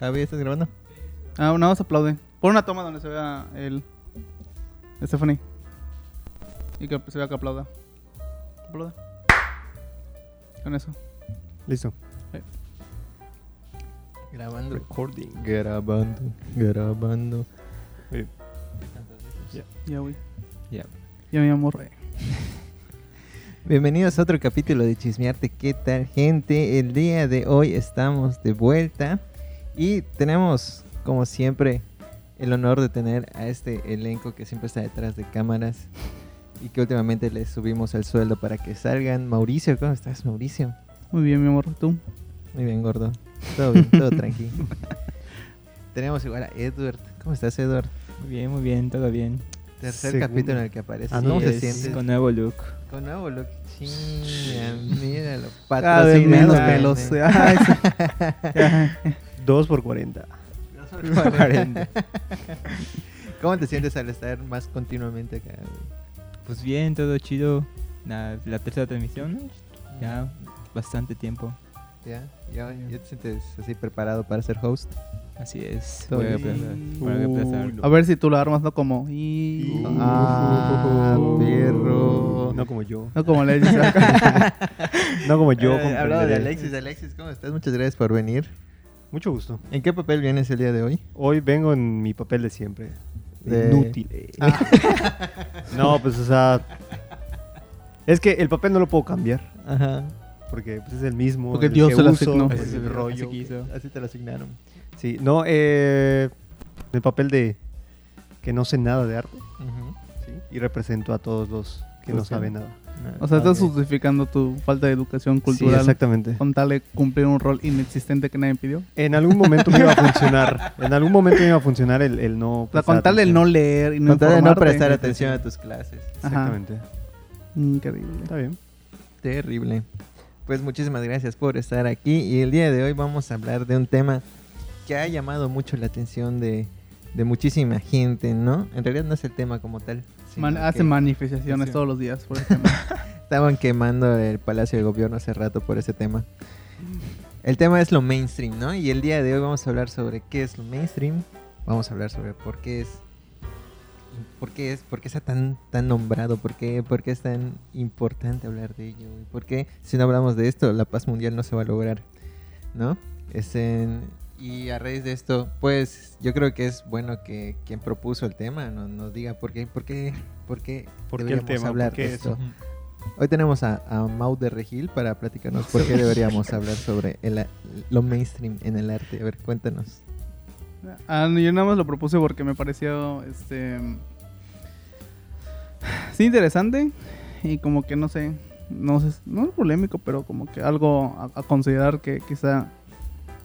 Javi, ¿estás grabando? Ah, una más aplaude. Pon una toma donde se vea el. Stephanie. Y que se vea que aplauda. Aplauda. Con eso. Listo. Grabando. Recording. Grabando. Grabando. Ya, güey. Ya. Ya, mi amor. Bienvenidos a otro capítulo de Chismearte. ¿Qué tal, gente? El día de hoy estamos de vuelta y tenemos, como siempre, el honor de tener a este elenco que siempre está detrás de cámaras y que últimamente les subimos el sueldo para que salgan. Mauricio, ¿cómo estás, Mauricio? Muy bien, mi amor. ¿Tú? Muy bien, gordo. Todo bien, todo tranquilo. Tenemos igual a Edward. ¿Cómo estás, Edward? Muy bien, muy bien, todo bien. Tercer capítulo en el que aparece. Ah, ¿Cómo no, te es sientes? Con nuevo look. Con nuevo look. Chinga, míralo. Cada vez menos Patrocinado, pelos. Ay, sí. Ya. 2 por 40. 40. ¿Cómo te sientes al estar más continuamente acá? Pues bien, todo chido. La, la tercera transmisión, ¿no? ya bastante tiempo. ¿Ya? ¿Ya, ya te sientes así preparado para ser host? Así es. Voy a aplazar. voy a aplazar. Ver si tú lo armas, no como. Y... Uh. Ah, Uh. perro. No como yo. No como acá. No como yo. Eh, hablando de. Alexis, Alexis, ¿cómo estás? Muchas gracias por venir. Mucho gusto. ¿En qué papel vienes el día de hoy? Hoy vengo en mi papel de siempre. De- Inútil. No, pues o sea. Es que el papel no lo puedo cambiar. Ajá. Porque pues, es el mismo. Porque el Dios que se lo uso, asignó. pues, Así- el así rollo. quiso. Así te lo asignaron. Sí, no, eh. El papel de. Que no sé nada de arte. Ujú. ¿sí? Y represento a todos los que no saben nada. O sea, estás Ok. justificando tu falta de educación Sí, cultural exactamente. con tal de cumplir un rol inexistente que nadie pidió. En algún momento me iba a funcionar. En algún momento me iba a funcionar el, el no. O sea, prestar con tal de no leer y no Con tal de no prestar atención a tus clases. Ajá. Exactamente. Increíble. Está bien. Terrible. Pues muchísimas gracias por estar aquí y el día de hoy vamos a hablar de un tema que ha llamado mucho la atención de, de muchísima gente, ¿no? En realidad no es el tema como tal. Man- hace manifestaciones todos los días por. Estaban quemando el Palacio de Gobierno hace rato por ese tema. El tema es lo mainstream, ¿no? Y el día de hoy vamos a hablar sobre qué es lo mainstream. Vamos a hablar sobre por qué es por qué es por qué está tan tan nombrado, por qué, por qué es tan importante hablar de ello y por qué si no hablamos de esto la paz mundial no se va a lograr, ¿no? Es en- y a raíz de esto, pues yo creo que es bueno que quien propuso el tema no- nos diga por qué, por qué, por qué ¿Por qué el deberíamos tema? hablar ¿Por qué de eso? esto. Hoy tenemos a, a Mau de Regil para platicarnos por qué deberíamos hablar sobre el, lo mainstream en el arte. A ver, cuéntanos. Ah, no, yo nada más lo propuse porque me pareció este sí interesante y como que no sé, no sé, no es polémico, pero como que algo a, a considerar que quizá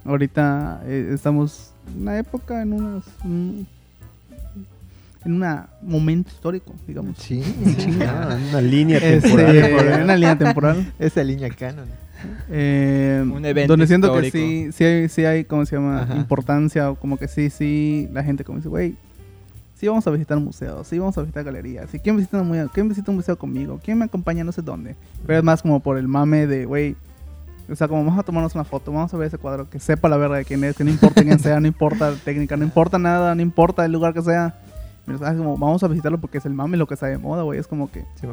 ahorita eh, estamos en una época en unos un- en un momento histórico, digamos. Sí, Ah, una línea Este, temporal. en una línea temporal. Esa línea canon. Eh, Un evento donde siento histórico. que sí, sí hay, sí hay, ¿cómo se llama? Ajá. Importancia o como que sí, sí, la gente como dice, güey, sí vamos a visitar museos, sí vamos a visitar galerías, ¿y quién visita un museo, quién visita un museo conmigo? ¿Quién me acompaña no sé dónde? Pero es más como por el mame de, güey, o sea, como vamos a tomarnos una foto, vamos a ver ese cuadro, que sepa la verga de quién es, que no importa quién sea, no importa la técnica, no importa nada, no importa el lugar que sea. Pero, ¿sabes? Como vamos a visitarlo porque es el mame lo que está de moda, güey, es como que Sí,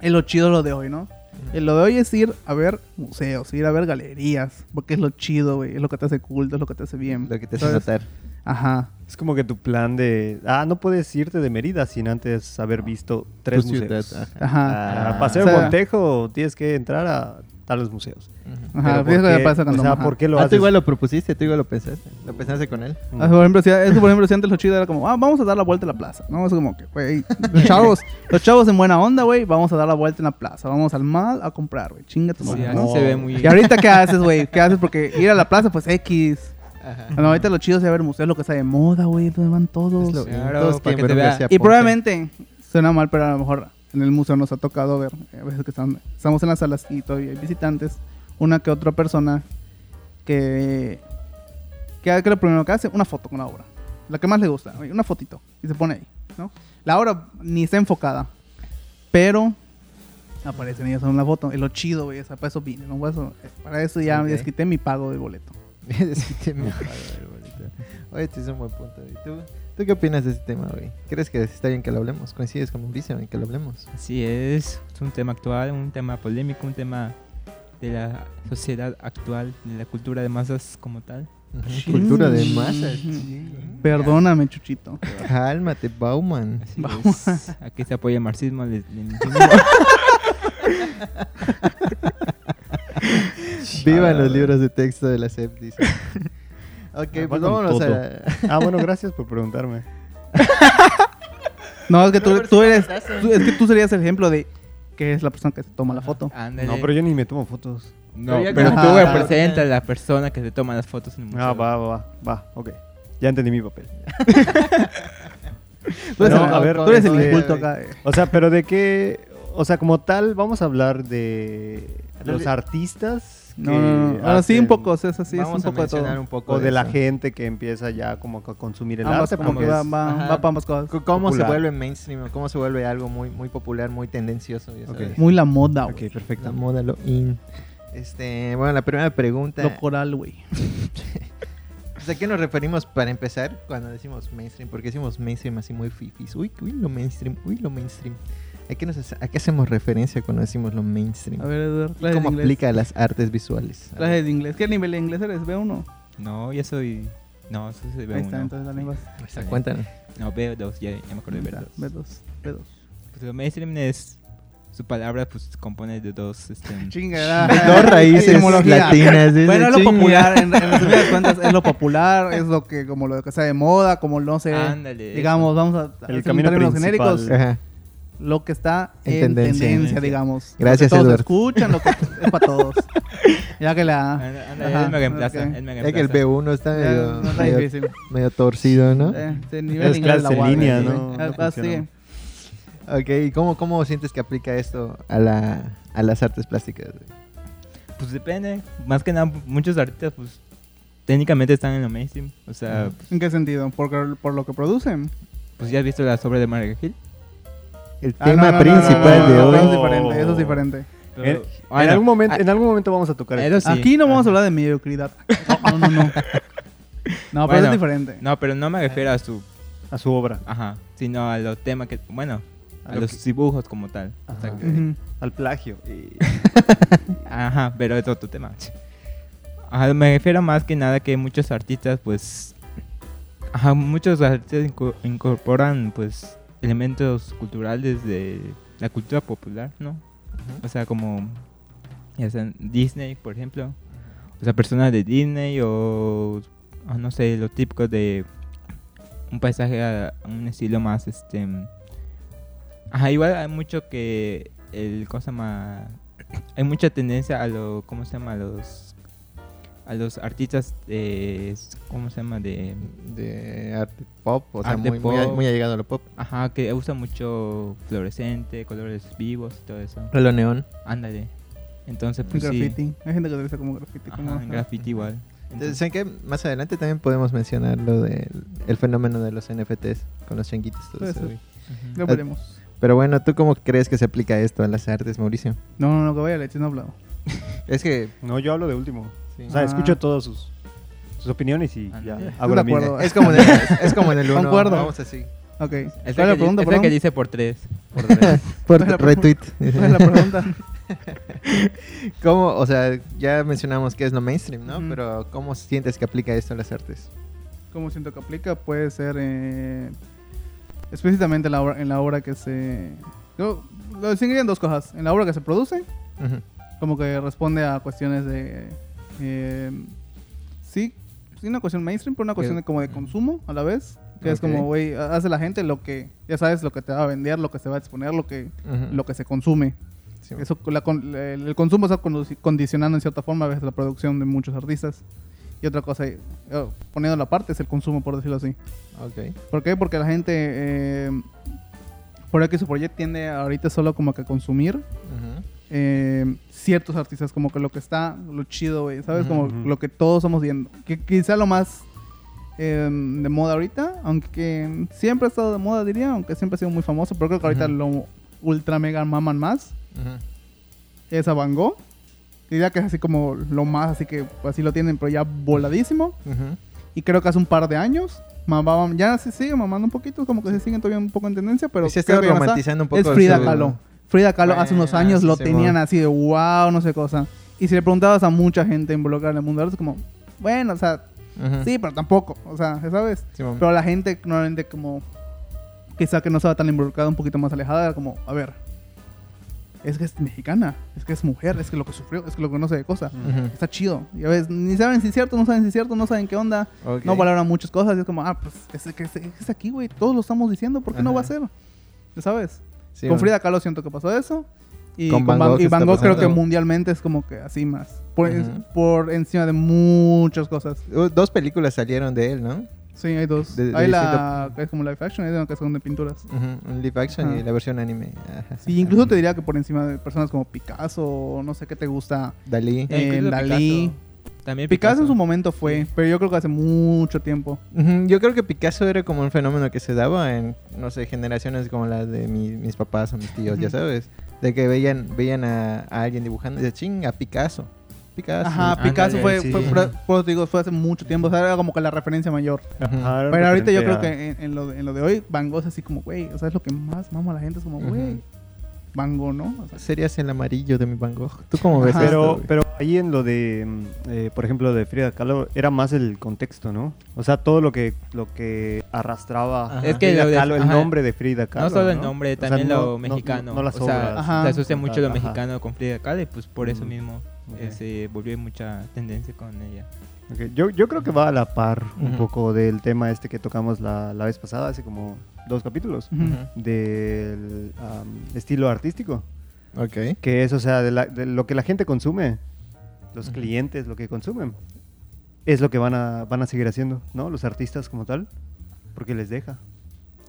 es lo chido lo de hoy, ¿no? Y lo de hoy es ir a ver museos, ir a ver galerías, porque es lo chido, güey, es lo que te hace culto, es lo que te hace bien. Lo que te hace notar. Ajá. Es como que tu plan de. Ah, no puedes irte de Mérida sin antes haber visto tres Tu ciudad, museos. ajá. Ajá. Ah, Paseo O sea- Montejo, tienes que entrar a tales museos. Ujú. Ajá, Pero fíjate ¿por lo qué? pasa O cuando- sea, ajá. ¿por qué lo Ah, haces? tú igual lo propusiste, tú igual lo pensaste. Lo pensaste con él. Ah, por ejemplo, si, es que, por ejemplo, si antes lo chido era como, ah, vamos a dar la vuelta en la plaza. No, es como que, güey, los chavos, los chavos en buena onda, güey, vamos a dar la vuelta en la plaza. Vamos al mall a comprar, güey. Chinga tu Sí, madre, así ¿no? se ve muy... Y ahorita, ¿qué haces, güey? ¿Qué haces? Porque ir a la plaza, pues X. Ajá. No, ahorita lo chido es ir a ver museos, lo que está de moda, güey, donde van todos. Lo- Claro, todos que te vea. Y probablemente suena mal, pero a lo mejor en el museo nos ha tocado ver, eh, a veces que están- estamos en las salas y todavía hay visitantes, una que otra persona que, que, que lo primero que hace, una foto con la obra. La que más le gusta, una fotito, y se pone ahí, ¿no? La obra ni está enfocada, pero aparecen ellos en la foto. Es lo chido, güey, sea, para eso vine, ¿no? Para eso, ya Ok. desquité mi pago de boleto. Desquité mi pago del boleto. Oye, este es un buen punto. ¿Y tú, tú qué opinas de este tema, güey? ¿Crees que está bien que lo hablemos? ¿Coincides con Mauricio en que lo hablemos? Así es, es un tema actual, un tema polémico, un tema de la sociedad actual, de la cultura de masas como tal. Cultura de masas. Perdóname, Chuchito. Cálmate, Bauman. Es. Aquí se apoya el marxismo, el. Vivan los libros de texto de la SEP, dice. Ok, pues con vámonos todo. a... Ah, bueno, gracias por preguntarme. No, es que tú, tú sí eres. tú- es que tú serías el ejemplo de que es la persona que se toma la foto. Ándale. No, pero yo ni me tomo fotos. No, Pero ya pero como- tú Ah, representas a la persona que se toma las fotos en el museo. Ah, va, va, va, va, ok. Ya entendí mi papel. Tú eres, No, el, a ver, tú eres el eh, inculto acá. eh. O sea, pero de qué... O sea, como tal, vamos a hablar de los Dale. Que No. Ahora sí, un poco, o sea, es así, es un poco de todo. un poco O de la gente que empieza ya como a consumir el Ambas, arte. como que va, para ambas cosas. C- ¿Cómo se vuelve mainstream? ¿Cómo se vuelve algo muy, muy popular, muy tendencioso? Muy la moda, güey. Ok, La perfecto. moda, lo in. Este, bueno, la primera pregunta. Lo coral, güey. pues, ¿A qué nos referimos para empezar cuando decimos mainstream? Porque decimos mainstream así muy fifis. Uy, uy, lo mainstream, uy, lo mainstream. ¿A qué, nos, hace- ¿A qué hacemos referencia cuando decimos lo mainstream? A ver, Eduardo, ¿Y clases de ¿Cómo inglés. aplica a las artes visuales? A Clases ver, de inglés. ¿Qué nivel de inglés eres? ¿B1? No, yo soy. No, eso se ve Ahí está, uno. entonces la lengua. o sea, cuéntanos. No, B2, ya, ya me acuerdo de B2. B2. B2. Pues lo mainstream es. Su palabra, pues se compone de dos. Este, Chingada. Dos raíces Etimología. latinas. dice, Bueno, es lo chinga. popular, en, en resumidas cuentas, es lo popular, es lo que, como lo que está de moda, como no sé, Ándale. digamos, vamos a El camino términos principal. genéricos, Ajá. Lo que está En en, tendencia. tendencia, digamos. Gracias, lo que todos Eduardo. escuchan, lo que es para todos. Ya que la... Ajá, él me reemplaza. ok. Él me Es que el reemplaza. B1 está ya, medio, no está medio, difícil. medio torcido, ¿no? Eh, sí, el nivel Es clase en línea. ¿no? Ah, No ah, funciona. sí. Ok, ¿y cómo, cómo sientes que aplica esto a, la, a las artes plásticas? Pues depende. Más que nada, muchos artistas, pues. Técnicamente están en lo mainstream. O sea. ¿En qué sentido? Porque, por lo que producen. pues ya has visto la obra de Mario Hill. El Ah, tema no, no, no, principal no, de hoy. Eso es diferente, eso es diferente. En, Pero- en Bueno, algún momento, en algún momento vamos a tocar eso sí. Aquí no vamos a hablar de mediocridad. No, no, no. No, pero Bueno, es diferente. No, pero no me refiero a su. a su obra, Ajá. Sino a los temas que. Bueno, A a lo los que- dibujos como tal. O sea al plagio. Y- Ajá, pero es otro tema. Ajá, me refiero más que nada que muchos artistas, pues. Ajá, muchos artistas inco- incorporan, pues, elementos culturales de la cultura popular, ¿no? O sea, como. Ya sea Disney, por ejemplo. O sea, personas de Disney o. o no sé, lo típico de. Un paisaje a, a un estilo más, este. Ajá, igual hay mucho que. El. ¿Cómo se llama? hay mucha tendencia a lo cómo se llama a los a los artistas de cómo se llama de De arte pop, o sea, Arte muy, muy, pop. muy allegado a lo pop. ajá que usa mucho fluorescente colores vivos y todo eso A lo neón. ándale entonces pues sí graffiti. Hay gente que lo utiliza como graffiti. como- ajá, en graffiti igual Entonces, ¿saben qué? Más adelante también podemos mencionar lo del el fenómeno de los NFTs con los changuitos. todo eso. Lo veremos. Pero bueno, ¿tú cómo crees que se aplica esto a las artes, Mauricio? No, no, no, que vaya no he hablado. Es que... No, yo hablo de último. Sí. O sea, Ah. escucho todas sus, sus opiniones y Ah, ya hago la mía. Es como en el, es como en el uno. Concuerdo. Vamos así. Ok. es ¿Cuál el es la pregunta, es que dice por tres Por, por ¿Cuál es la retweet. ¿Cuál es la pregunta? ¿Cómo? O sea, ya mencionamos que es lo mainstream, ¿no? Pero ¿cómo sientes que aplica esto a las artes? ¿Cómo siento que aplica? Puede ser eh, explícitamente en la, obra, en la obra que se... Yo lo distinguiría en dos cosas. En la obra que se produce, como que responde a cuestiones de... eh, sí, sí, una cuestión mainstream, pero una cuestión de, como de consumo a la vez. Que es Ok. como, güey, hace la gente lo que, ya sabes, lo que te va a vender, lo que se va a exponer, lo que, Ujú. lo que se consume. Sí, Eso, la el, consumo está condicionando en cierta forma a veces la producción de muchos artistas. Y otra cosa, eh, poniendo la parte, es el consumo, por decirlo así. Ok. ¿Por qué? Porque la gente, eh, por X o por Y, tiende ahorita solo como que a consumir Ujú. Eh, ciertos artistas, como que lo que está, lo chido, güey, ¿sabes? Como lo que todos estamos viendo. Que quizá lo más eh, de moda ahorita, aunque siempre ha estado de moda, diría, aunque siempre ha sido muy famoso, pero creo que ahorita lo ultra mega maman más, es a Van Gogh. Diría que es así como lo más, así que así lo tienen, pero ya voladísimo. Y creo que hace un par de años, ya se sigue mamando un poquito, como que se siguen todavía un poco en tendencia, pero se está romantizando un poco. Es Frida Kahlo. Frida Kahlo hace unos años lo tenían bueno. así de wow, no sé cosa. Y si le preguntabas a mucha gente involucrada en el mundo del arte, es como, bueno, o sea, Ujú. sí, pero tampoco, o sea, ¿sabes? Sí. Pero la gente normalmente como, quizá que no estaba tan involucrada, un poquito más alejada, era como, a ver, es que es mexicana, es que es mujer, es que lo que sufrió, es que lo que no sé de cosa. Ujú. Está chido. Y a veces ni saben si es cierto, no saben si es cierto, no saben qué onda. Ok. No valoran muchas cosas. Y es como, ah, pues es, que es, es aquí, güey. Todos lo estamos diciendo. ¿Por qué no va a ser? ¿Ya sabes? Sí, con. Frida Kahlo siento que pasó eso. Y Con con, Van Gogh y Van Gogh creo que mundialmente es como que así más. Por, encima de muchas cosas. Uh, Dos películas salieron de él, ¿no? Sí, hay dos. De- de hay la que es como live action, hay una que son de pinturas. Ujú, Un live action y la versión anime. Ajá. Sí, incluso te diría que por encima de personas como Picasso, o no sé qué te gusta. Dalí. Eh, Dalí. Picasso. También Picasso en su momento fue, pero yo creo que hace mucho tiempo. Yo creo que Picasso era como un fenómeno que se daba en, no sé, generaciones como las de mi- mis papás o mis tíos, ya sabes. De que veían, veían a, a alguien dibujando y decían, ching, a Picasso. Picasso. Ajá, Picasso fue, sí. fue, digo, fue hace mucho tiempo, o sea, era como que la referencia mayor. Ajá, Pero ahorita yo creo que en, en lo, de- en lo de hoy, Van Gogh es así como, güey, o sea, es lo que más mama a la gente, es como, güey. Van Gogh, ¿no? O sea, Serías el amarillo de mi Van Gogh. ¿Tú cómo ves Ajá. Pero, pero ahí en lo de, mm, eh, por ejemplo, de Frida Kahlo, era más el contexto, ¿no? O sea, todo lo que, lo que arrastraba Ajá. Es que Frida lo de- Kahlo, el ajá. nombre de Frida Kahlo. No solo el ¿no? nombre, O sea, también no- lo no- mexicano. No, las o sea. Ajá. se asocia mucho lo Ajá. mexicano con Frida Kahlo y pues por eso Mm. mismo eh, se volvió mucha tendencia con ella. Ok, Yo, yo creo que va a la par un poco del tema este que tocamos la, la vez pasada, hace como dos capítulos, del am, estilo artístico. Ok. Que es, o sea, de, la- de lo que la gente consume, los clientes, lo que consumen, es lo que van a, van a seguir haciendo, ¿no? Los artistas como tal, porque les deja.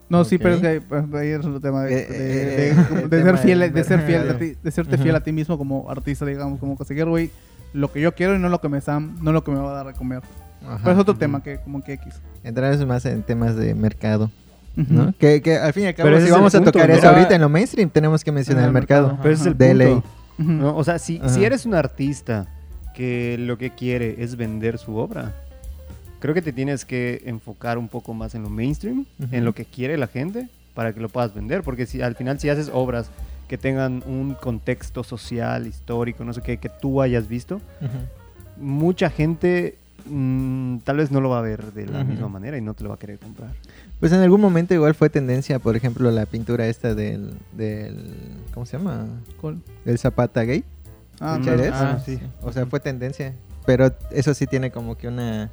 No, sí, pero es que pues, ahí es el tema de, Eh, de- eh, de- de ser fiel, de ser fiel, a ti- de serte fiel a ti mismo como artista, digamos, como conseguir, güey, lo que yo quiero y no lo que me están, no lo que me va a dar a comer. Ajá. Pero es otro tema que como que X. Entrar más en temas de mercado. ¿no? Que, que al fin y al cabo, Pero si vamos a punto, tocar ¿no? eso ahorita en lo mainstream, tenemos que mencionar Ah, el mercado. mercado. Pero ese es el De punto. ley. Ujú. ¿no? O sea, si, si eres un artista que lo que quiere es vender su obra, creo que te tienes que enfocar un poco más en lo mainstream, en lo que quiere la gente, para que lo puedas vender. Porque si al final si haces obras que tengan un contexto social, histórico, no sé qué, que tú hayas visto, mucha gente mm, tal vez no lo va a ver de la misma manera y no te lo va a querer comprar. Pues en algún momento igual fue tendencia, por ejemplo, la pintura esta del, del ¿cómo se llama? Cool. El Zapata gay. Ah. Ah, sí. O sea, fue tendencia. Pero eso sí tiene como que una...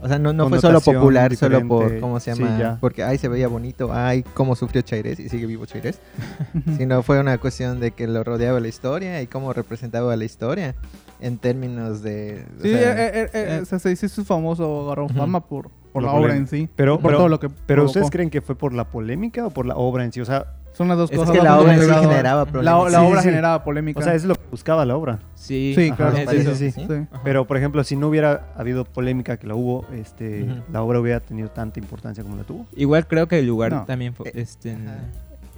O sea, no, no fue solo popular, solo por. ¿cómo se llama? Porque, ay, se veía bonito, ay, cómo sufrió Chairés y sigue vivo Chairés. Ujú. Sino fue una cuestión de que lo rodeaba la historia y cómo representaba la historia en términos de... o Sí, sea, eh, eh, eh, eh. o sea, se dice su famoso agarró fama por, por la obra en sí. Pero- por pero- todo lo que Pero provocó. ¿ustedes creen que fue por la polémica o por la obra en sí? O sea, Son las dos Es cosas. que va la obra sí generaba La, problemas. la Sí, obra sí. generaba polémica. o sea, es lo que buscaba la obra. Sí, Sí, Ajá, claro. es sí, sí, sí. Sí. Ajá. Pero, por ejemplo, si no hubiera habido polémica que la hubo, este, la obra hubiera tenido tanta importancia como la tuvo. Igual creo que el lugar No. también fue, Eh, este,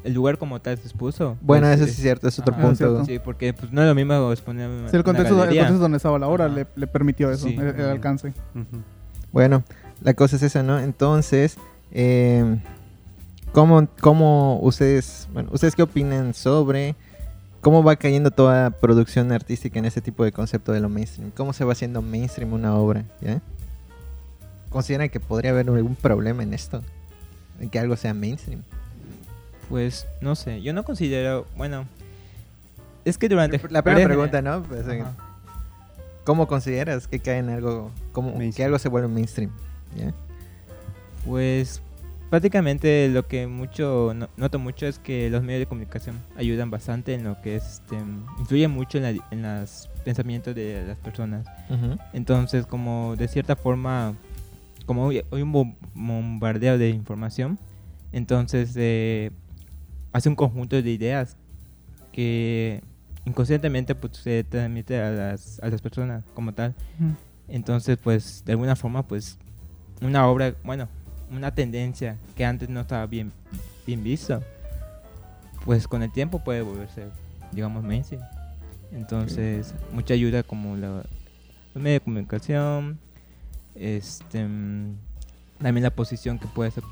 el lugar como tal se expuso. Bueno, pues, eso sí es cierto, es otro ajá, punto. Sí, porque pues no es lo mismo exponer Sí, el contexto, el contexto donde estaba la obra le, le permitió eso, Sí. el, el alcance. Bueno, la cosa es esa, ¿no? Entonces, eh, ¿cómo, cómo ustedes, bueno, ustedes qué opinan sobre cómo va cayendo toda producción artística en este tipo de concepto de lo mainstream? ¿Cómo se va haciendo mainstream una obra? ¿Ya? ¿Consideran que podría haber algún problema en esto? En que algo sea mainstream. Pues no sé, yo no considero, bueno, es que durante La primera pregunta, ¿no? Pues. ¿Cómo consideras que cae en algo, como que algo se vuelve mainstream? ¿Ya? Pues prácticamente lo que mucho no- noto mucho es que los medios de comunicación ayudan bastante en lo que es, este, influyen mucho en, la- en los pensamientos de las personas. Entonces, como de cierta forma, como hoy hay un bom- bombardeo de información, entonces eh, hace un conjunto de ideas que inconscientemente pues, se transmite a las, a las personas como tal. Entonces, pues, de alguna forma, pues, una obra, bueno, una tendencia que antes no estaba bien, bien vista, pues con el tiempo puede volverse, digamos, mainstream. Entonces, mucha ayuda como la, los medios de comunicación, este mm, también la posición que puede ser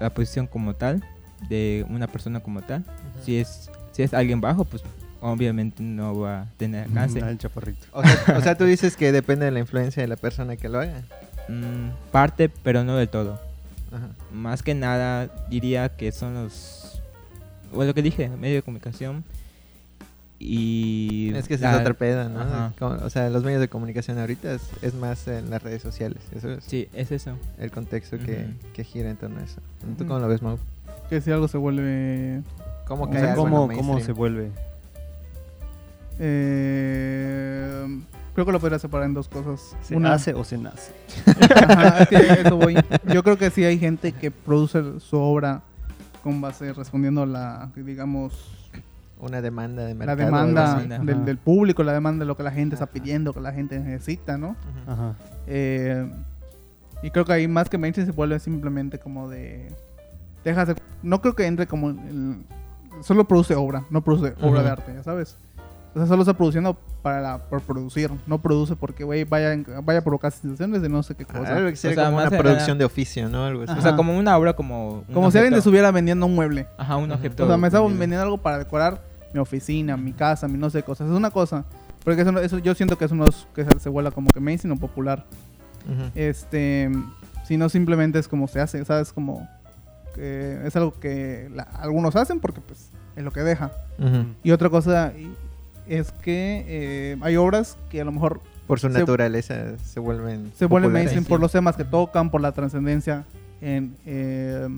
la posición como tal de una persona como tal si es si es alguien bajo pues obviamente no va a tener alcance el chaparrito. O sea, o sea, tú dices que depende de la influencia de la persona que lo haga. Mm, parte pero no del todo Ajá. más que nada diría que son los bueno lo que dije medio de comunicación y Es que la- es ¿no? Ajá. O sea, los medios de comunicación ahorita es, es más en las redes sociales. Eso es sí es eso el contexto que, que gira en torno a eso. ¿Tú cómo lo ves, Mau? Que si algo se vuelve... ¿Cómo O cae sea, algo en ¿Cómo, ¿Cómo se vuelve? eh, creo que lo podría separar en dos cosas. ¿Se Una, hace o se nace? Ajá, es que a eso voy. Yo creo que sí hay gente que produce su obra con base respondiendo a la, digamos, Una demanda de la mercado. demanda así. Ajá. del, del público, la demanda de lo que la gente está pidiendo, que la gente necesita, ¿no? Ajá. Eh, y creo que ahí más que mainstream se vuelve simplemente como de... Deja de- no creo que entre como... el- solo produce obra, no produce obra de arte, ya sabes. O sea, solo está produciendo para la- por producir, no produce porque, güey, vaya, en- vaya a provocar situaciones de no sé qué Ah, cosa. algo que sería O sea, como una era- producción de oficio, ¿no? Algo así. Ajá. o sea como una obra como un Como si alguien te objeto. estuviera vendiendo un mueble. ajá un objeto O sea, me estaba vendiendo algo para decorar mi oficina, mi casa, mi no sé cosas. Es una cosa. Porque eso, eso yo siento que eso no es que se, se vuela como que mainstream o popular. Ujú. Este, sino simplemente es como se hace, ¿sabes? Como que es algo que la- algunos hacen porque pues es lo que deja. Y otra cosa y- es que eh, hay obras que a lo mejor Por su Se- naturaleza se vuelven. se vuelven mainstream por los temas que tocan, por la trascendencia en eh,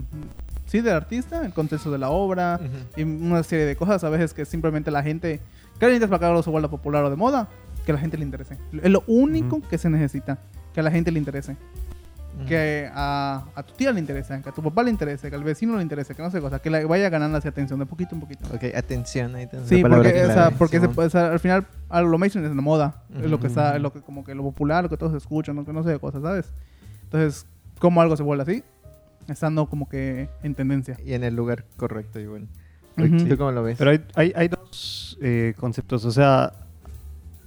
sí del artista, el contexto de la obra Ujú. y una serie de cosas a veces que simplemente la gente que necesitas para que algo se vuelva popular o de moda que a la gente le interese es lo único Ujú. que se necesita que a la gente le interese Que a, a tu tía le interese que a tu papá le interese que al vecino le interese que no sé cosa que la vaya ganando así atención de poquito en poquito Ok, atención, ahí tenemos Sí, porque, o sea, clave, porque se o sea, al final a lo mainstream es la moda, es lo que está, es lo que como que lo popular, lo que todos escuchan, lo que no sé de cosas, ¿sabes? Entonces, ¿cómo algo se vuelve así? Estando como que en tendencia. Y en el lugar correcto, y bueno. ¿Tú cómo lo ves? Pero hay, hay, hay dos eh, conceptos. O sea,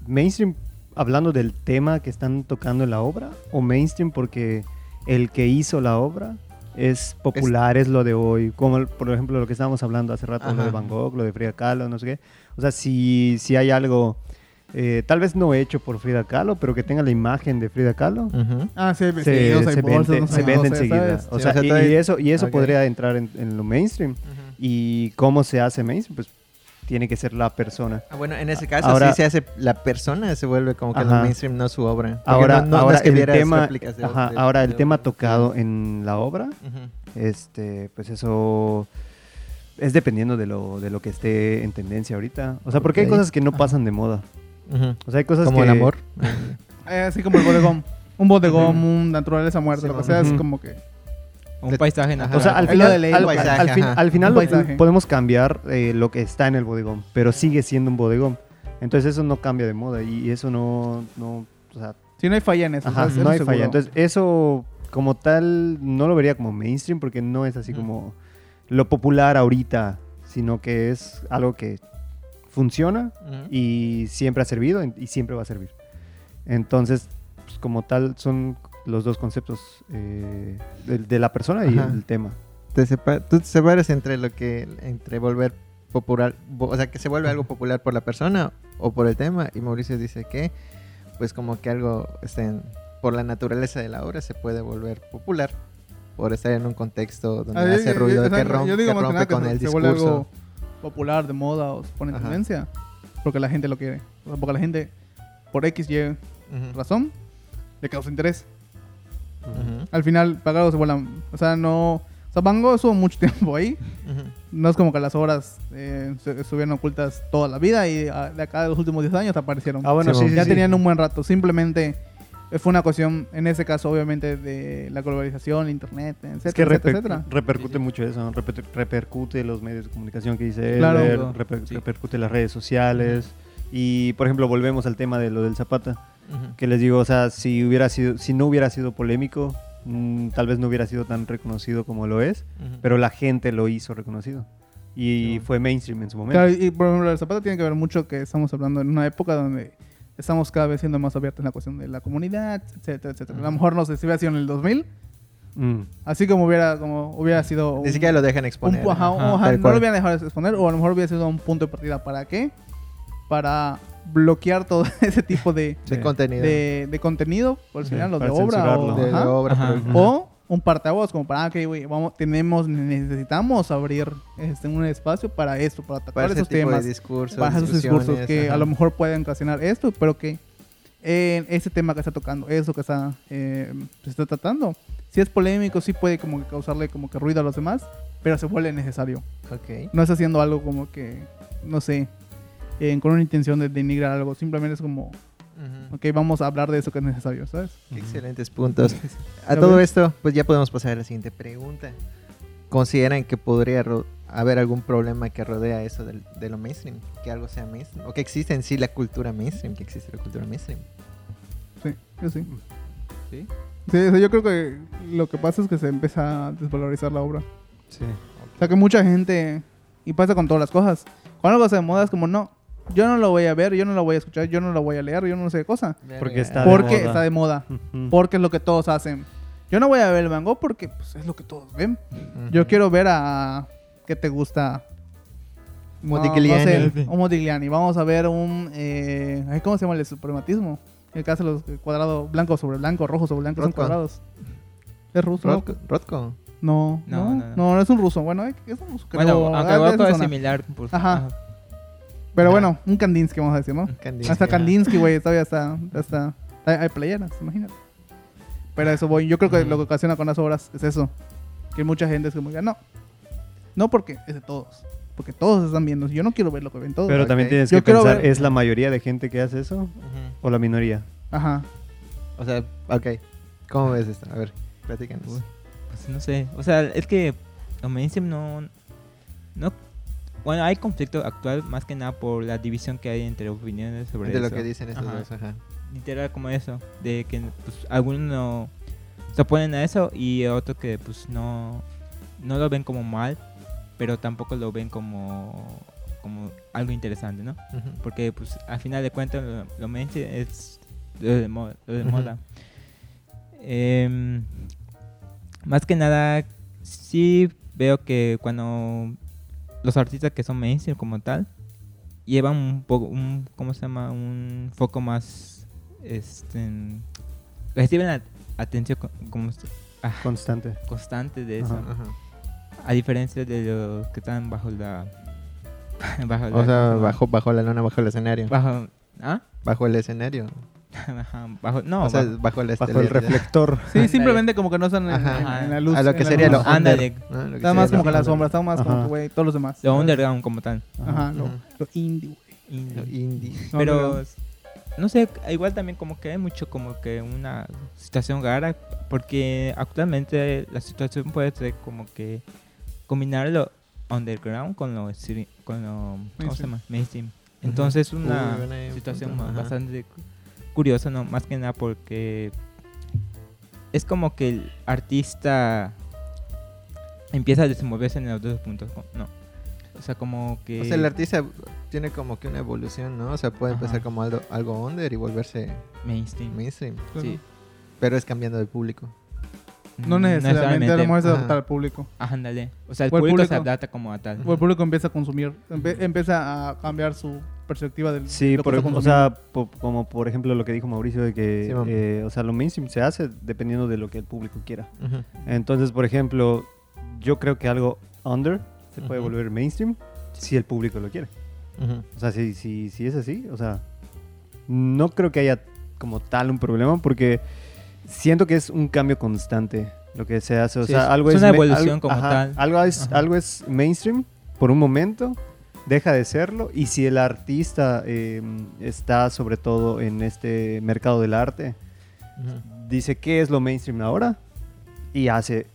mainstream hablando del tema que están tocando en la obra, o mainstream porque el que hizo la obra es popular, es, lo de hoy. Como el- por ejemplo lo que estábamos hablando hace rato, lo de Van Gogh, lo de Frida Kahlo, no sé qué. O sea, si, si hay algo, eh, tal vez no hecho por Frida Kahlo, pero que tenga la imagen de Frida Kahlo. Ah, sí, Se, vende, se. O sea, y, eso, y eso podría entrar en, en lo mainstream. ¿Y cómo se hace mainstream? Pues tiene que ser la persona. Ah, bueno, en ese caso Ahora- sí se hace, la persona se vuelve como que lo Ajá. mainstream, no su obra. Porque Ahora, no- no- no ahora es que el tema, réplicas de- ajá, de- ahora el de tema tocado en la obra, este, pues eso es dependiendo de lo, de lo que esté en tendencia ahorita. O sea, porque hay cosas que no pasan de moda. O sea, hay cosas Como que... el amor. Eh, así como el bodegón. Un bodegón, un naturaleza muerta, lo que Sí, sea, es como que... un paisaje Ajá. O sea, al final, de ley, al, un paisaje, al fin- ajá. al final Un lo- paisaje. podemos cambiar eh, lo que está en el bodegón, pero sigue siendo un bodegón. Entonces eso no cambia de moda y eso no... no o sea, Si no hay falla en eso, Ajá, no hay seguro. falla. Entonces, eso como tal no lo vería como mainstream porque no es así como lo popular ahorita, sino que es algo que funciona y siempre ha servido y siempre va a servir. Entonces, pues, como tal, son los dos conceptos eh, de, de la persona y Ajá. el tema. Te tú te separas entre lo que entre volver popular o sea que se vuelve algo popular por la persona o por el tema y Mauricio dice que pues como que algo este, en- por la naturaleza de la obra se puede volver popular por estar en un contexto donde Ah, hace ruido que, o sea, rompe, yo digo que rompe que con se- el se vuelve discurso algo popular, de moda o se pone en tendencia. Porque la gente lo quiere. O sea, porque la gente, por X, Y razón, le causa interés. Ujú. Al final, pagados se vuelan. O sea, no. O sea, Van Gogh estuvo mucho tiempo ahí. Ujú. No es como que las obras eh, estuvieron ocultas toda la vida y ah, de acá de los últimos 10 años aparecieron. Ah, bueno, Sí, sí, ya sí. tenían un buen rato. Simplemente eh, fue una cuestión, en ese caso, obviamente, de la globalización, el internet, etcétera, Es que etcétera, reper- etcétera. repercute mucho eso, ¿no? Reper- repercute los medios de comunicación que dice él, Claro. reper- sí. repercute las redes sociales. Y, por ejemplo, volvemos al tema de lo del Zapata. Que les digo, o sea, si hubiera sido, si no hubiera sido polémico, mm, tal vez no hubiera sido tan reconocido como lo es, Ujú. pero la gente lo hizo reconocido. Y Sí. fue mainstream en su momento. Claro, y por ejemplo, el Zapata tiene que ver mucho que estamos hablando en una época donde estamos cada vez siendo más abiertos en la cuestión de la comunidad, etcétera, etcétera. A lo mejor no sé si hubiera sido en el 2000, Mm. así como hubiera, como hubiera sido... Ni un- siquiera lo dejan un exponer. pu- ajá, Ajá, no lo hubieran dejado de exponer, o a lo mejor hubiera sido un punto de partida. ¿Para qué? Para bloquear todo ese tipo de, De Sí. contenido. de, de contenido, por Sí, decirlo, de para obra. O, de ajá. obra. Ajá. pero- O un parteaguas como para, ah, ok, güey, vamos, tenemos, necesitamos abrir este, un espacio para esto, para para tratar ese esos tipo temas, de discursos. para esos discursos que ajá. a lo mejor pueden ocasionar esto, pero que en ese tema que está tocando, eso que está, eh, se está tratando, si es polémico, sí puede como que causarle como que ruido a los demás, pero se vuelve necesario. Ok. No es haciendo algo como que, no sé, eh, con una intención de denigrar algo, simplemente es como, Ujú. ok, vamos a hablar de eso que es necesario, ¿sabes? Qué Excelentes puntos. A todo esto, pues ya podemos pasar a la siguiente pregunta. ¿Consideran que podría haber algún problema que rodea eso del- de lo mainstream? Que algo sea mainstream. O que existe en sí la cultura mainstream. Que existe la cultura mainstream. Sí, yo sí. ¿Sí? Sí, o sea, yo creo que lo que pasa es que se empieza a desvalorizar la obra. Sí. O sea, que mucha gente, y pasa con todas las cosas, cuando algo se de moda es como, no, yo no lo voy a ver, yo no lo voy a escuchar, yo no lo voy a leer, yo no sé qué cosa. Porque está de Porque moda. está de moda, porque es lo que todos hacen. Yo no voy a ver el mango porque pues, es lo que todos ven. Yo quiero ver a... ¿Qué te gusta? No, Modigliani. no sé, un Modigliani. Vamos a ver un... eh, ¿Cómo se llama el suprematismo? El que hace los cuadrados blanco sobre blanco, rojo sobre blanco, son cuadrados. ¿Es ruso? ¿no? Rothko. No, No, no, no, no. no, no es un ruso. Bueno, eh, es un ruso. creo. Bueno, Ah, aunque de esa es zona. similar. pues, Ajá. Pero Ajá. bueno, un Kandinsky, vamos a decir, ¿no? Kandinsky. Hasta. Kandinsky, güey, todavía está, está, hay, playeras, imagínate. Pero a eso voy. Yo creo que lo que ocasiona con las obras es eso. Que mucha gente es como, ya no. No porque es de todos. Porque todos están viendo. Yo no quiero ver lo que ven todos. Pero también tienes que pensar, ver- ¿es la mayoría de gente que hace eso Ujú. o la minoría? Ajá. O sea, ok. ¿Cómo ves esto? A ver, platícanos. Uy. Pues no sé. O sea, es que lo mainstream no. No. Bueno, hay conflicto actual más que nada por la división que hay entre opiniones sobre de lo eso. que dicen estos Ajá. dos, ajá. Literal como eso. De que pues, algunos no se oponen a eso y otros que pues no, no lo ven como mal, pero tampoco lo ven como, como algo interesante, ¿no? Porque pues al final de cuentas lo, lo mainstream es lo de, mo- lo de moda. Em, más que nada, sí veo que cuando los artistas que son mainstream como tal, llevan un poco, un, ¿cómo se llama? Un foco más, este, reciben la atención co- como, ah, Constante. constante de eso, Ajá. Ajá. a diferencia de los que están bajo la... bajo la- O sea, bajo, bajo la lona, bajo el escenario. Bajo, ¿ah? Bajo el escenario. Bajo, no, o sea, bajo- bajo, la Bajo el reflector. Sí, simplemente como que no están en, Ajá. en- en la luz. A lo que sería lo under, ¿no? Lo que Está más como que la sombra, está más como güey, todos los demás. lo underground como tal. Ajá, lo, lo indie, güey. Lo indie. Pero no sé, igual también como que hay mucho como que una situación rara porque actualmente la situación puede ser como que combinar lo underground con lo con lo ¿cómo se Mainstream. llama? mainstream. Entonces es una situación bastante cu- curiosa, no más que nada porque es como que el artista empieza a desenvolverse en los dos puntos, no. O sea, como que O sea, el artista tiene como que una evolución, ¿no? O sea, puede empezar como algo, algo under y volverse mainstream. mainstream. Sí. Pero es cambiando de público. No necesariamente, mejor es Ajá. adaptar al público. Ajá, ándale. O sea, el O el público, se adapta como a tal. O el público empieza a consumir, empe- empieza a cambiar su perspectiva del Sí, lo que por, está o sea, po- como por ejemplo lo que dijo Mauricio de que, Sí, eh, o sea, lo mainstream se hace dependiendo de lo que el público quiera. Ujú. Entonces, por ejemplo, yo creo que algo under se puede Ujú. volver mainstream si el público lo quiere. Ujú. O sea, si, si, si es así, o sea, no creo que haya como tal un problema porque siento que es un cambio constante lo que se hace. O Sí, sea, es- algo es es, una ma- evolución algo- como ajá, tal. Algo es, Ajá. algo es mainstream por un momento, deja de serlo y si el artista eh, está sobre todo en este mercado del arte, dice qué es lo mainstream ahora y hace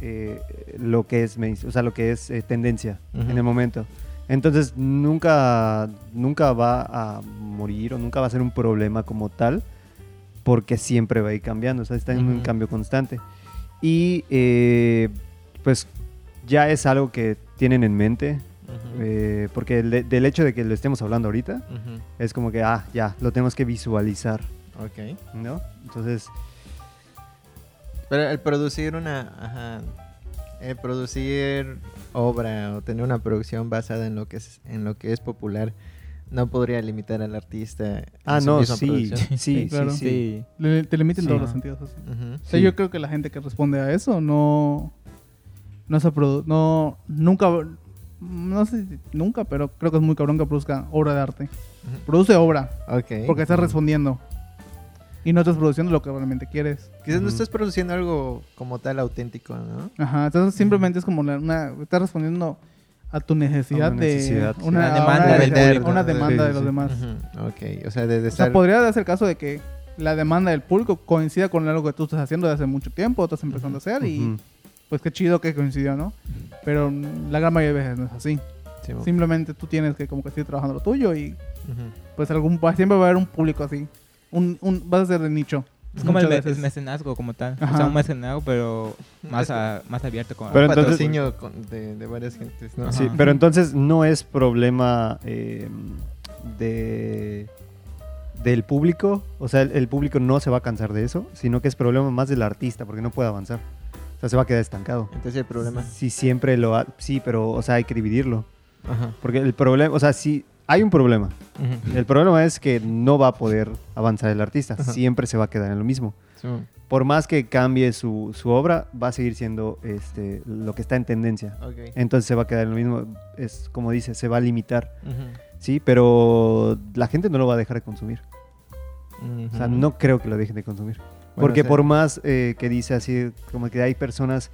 eh, lo que es mainstream, o sea, lo que es eh, tendencia en el momento. Entonces nunca, nunca va a morir o nunca va a ser un problema como tal porque siempre va a ir cambiando, o sea, está en un cambio constante. Y eh, pues ya es algo que tienen en mente Eh, porque el de- del hecho de que lo estemos hablando ahorita, es como que, ah, ya, lo tenemos que visualizar, Ok. ¿no? Entonces, Pero el producir una... Ajá. El producir obra o tener una producción basada en lo que es, en lo que es popular no podría limitar al artista. ah, no, sí, producción. sí, sí, claro. sí. Sí. Le- te limiten Sí. todos los sentidos así. Ujú. O sea, Sí. yo creo que la gente que responde a eso no. No se produ No. Nunca. No sé si nunca, pero creo que es muy cabrón que produzca obra de arte. Produce obra, Ok. porque estás respondiendo. Y no estás produciendo lo que realmente quieres. Quizás no estás produciendo algo como tal auténtico, ¿no? Ajá, entonces simplemente es como la- una. Estás respondiendo a tu necesidad, A una necesidad, de. sí. Una, demanda del necesidad- público. Una demanda Sí, de los sí. demás. Ujú. Ok. O sea, de, de O estar... sea, podría darse el caso de que la demanda del público coincida con algo que tú estás haciendo desde hace mucho tiempo, estás empezando a hacer y Ujú. Pues qué chido que coincidió, ¿no? Pero la gran mayoría de veces no es así. Sí, Simplemente tú tienes que como que seguir trabajando lo tuyo y Ujú. pues algún siempre va a haber un público así. Un, un, vas a ser de nicho. Es como el, Muchas me- el mecenazgo como tal. O Ajá. sea, un mecenazgo, pero más, a- más abierto. Con, Pero entonces- patrocinio con- de, de varias gentes, ¿no? Sí, pero entonces no es problema eh, de del público, o sea, el, el público no se va a cansar de eso, sino que es problema más del artista porque no puede avanzar. O sea, se va a quedar estancado. Entonces el problema. Si siempre lo ha, sí, pero o sea, hay que dividirlo, Ajá. porque el problema, o sea, si hay un problema. El problema es que no va a poder avanzar el artista, siempre se va a quedar en lo mismo. Sí. Por más que cambie su, su obra, va a seguir siendo este, lo que está en tendencia. Entonces se va a quedar en lo mismo. Es como dice, se va a limitar. Sí, pero la gente no lo va a dejar de consumir. O sea, no creo que lo dejen de consumir. Porque sea- por más eh, que dice así, como que hay personas...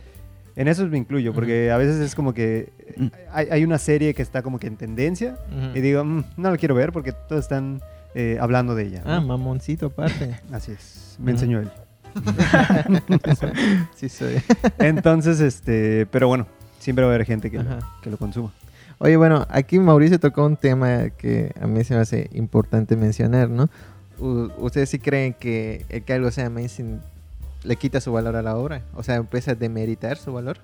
En eso me incluyo, porque a veces es como que eh, hay, hay una serie que está como que en tendencia Ujú. y digo, "Mm, no la quiero ver porque todos están eh, hablando de ella. ¿no? Ah, mamoncito aparte. Así es, me Ujú. enseñó él. sí soy. Entonces, este, pero bueno, siempre va a haber gente que, lo, que lo consuma. Oye, bueno, aquí Mauricio tocó un tema que a mí se me hace importante mencionar, ¿no? ¿Ustedes sí creen que el que algo sea mainstream le quita su valor a la obra? O sea, empieza a demeritar su valor.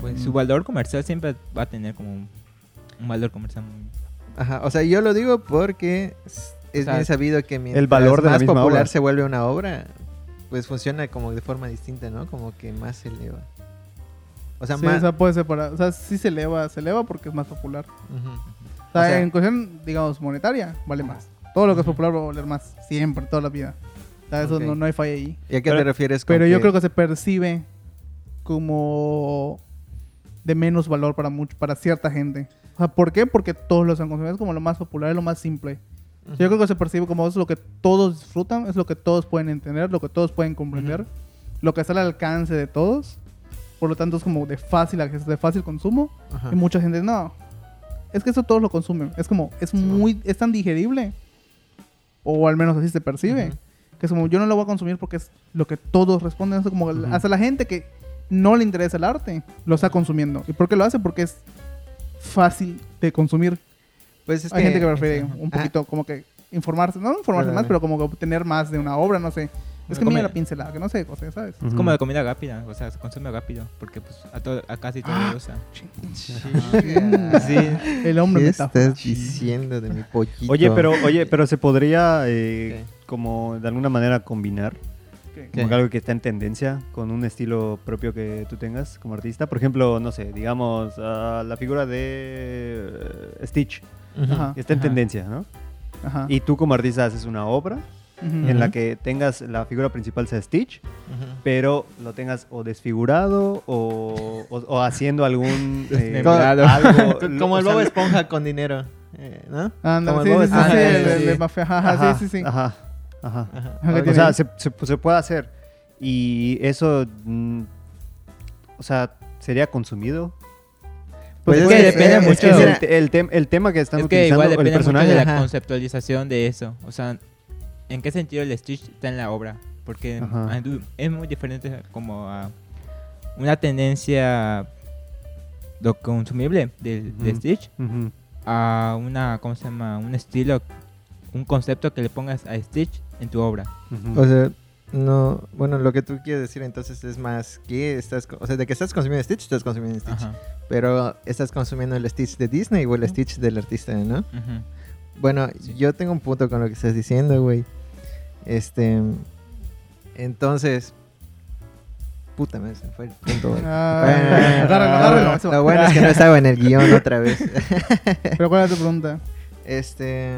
pues su valor comercial siempre va a tener como un, un valor comercial muy... Ajá, o sea, yo lo digo porque es es O sea, bien sabido que mientras valor de la más popular obra. se vuelve una obra, pues funciona como de forma distinta, ¿no? Como que más se eleva. O sea, Sí, más... o sea, puede ser para, o sea, sí se eleva, se eleva porque es más popular. Ujú. O sea, O sea- en cuestión, digamos, monetaria, vale más. Todo lo que es popular va a valer más, siempre, toda la vida. O sea, eso no, no hay falla ahí. ¿Y a qué Pero- te refieres con Pero yo creo que se percibe como de menos valor para mucho, para cierta gente. O sea, ¿por qué? Porque todos lo están consumiendo. Es como lo más popular, es lo más simple. O sea, Yo creo que se percibe como es lo que todos disfrutan, es lo que todos pueden entender, lo que todos pueden comprender, Ujú. lo que está al alcance de todos. Por lo tanto, es como de fácil acceso, de fácil consumo. Ajá. Y mucha gente, no. Es que eso todos lo consumen. Es como, es muy, es tan digerible. O al menos así se percibe. Ujú. Que es como, yo no lo voy a consumir porque es lo que todos responden. Es como, hasta la gente que no le interesa el arte, lo está consumiendo. ¿Y por qué lo hace? Porque es fácil de consumir. Pues es Hay gente que prefiere un poquito como que informarse, no informarse más, pero como que obtener más de una obra, no sé. Es que Como mira la pincelada, que no sé, o sea, ¿sabes? Es como la comida rápida, o sea, se consume rápido, porque pues a, todo, a casi todo le gusta. Ah, Sí. El hombre ¿Qué estás diciendo de mi pollito? Oye, pero, oye, pero se podría eh, como de alguna manera combinar como algo que está en tendencia con un estilo propio que tú tengas como artista. Por ejemplo, no sé, digamos ah, la figura de eh, Stitch. Ajá. que está en Ajá. tendencia, ¿no? Ajá. Y tú como artista haces una obra Ujú. en la que tengas la figura principal sea Stitch, Ujú. pero lo tengas o desfigurado o, o- o haciendo algún eh, algo, Como el Bob Esponja con dinero, eh, ¿no? Anda, Como sí, el Bob sí, sí, Esponja. sí, el- sí, el Mafia, ajá, Ajá, sí, sí, sí. Ajá, ajá. Ajá. O sea, se, se- se puede hacer. Y eso, mm, o sea, sería consumido. Pues es es que depende eh, mucho. Es que es el, el tem- el tema que están Es que utilizando igual el depende mucho personaje. de la Ajá. conceptualización de eso. O sea, ¿en qué sentido el Stitch está en la obra? Porque Ajá. es muy diferente como a una tendencia lo consumible de, de Ujú. Stitch Ujú. a una, ¿cómo se llama? Un estilo, un concepto que le pongas a Stitch en tu obra. Ujú. O sea, No, bueno, lo que tú quieres decir entonces es más que estás, o sea, de que estás consumiendo Stitch, estás consumiendo Stitch. Ajá. Pero estás consumiendo el Stitch de Disney o el Stitch del artista, ¿no? Bueno, Sí. yo tengo un punto con lo que estás diciendo, güey. Este, entonces, puta, me se fue el punto. güey. Ah, Bueno, agárralo, agárralo. eso. Lo bueno es que no estaba en el guion otra vez. Pero ¿cuál es tu pregunta? Este,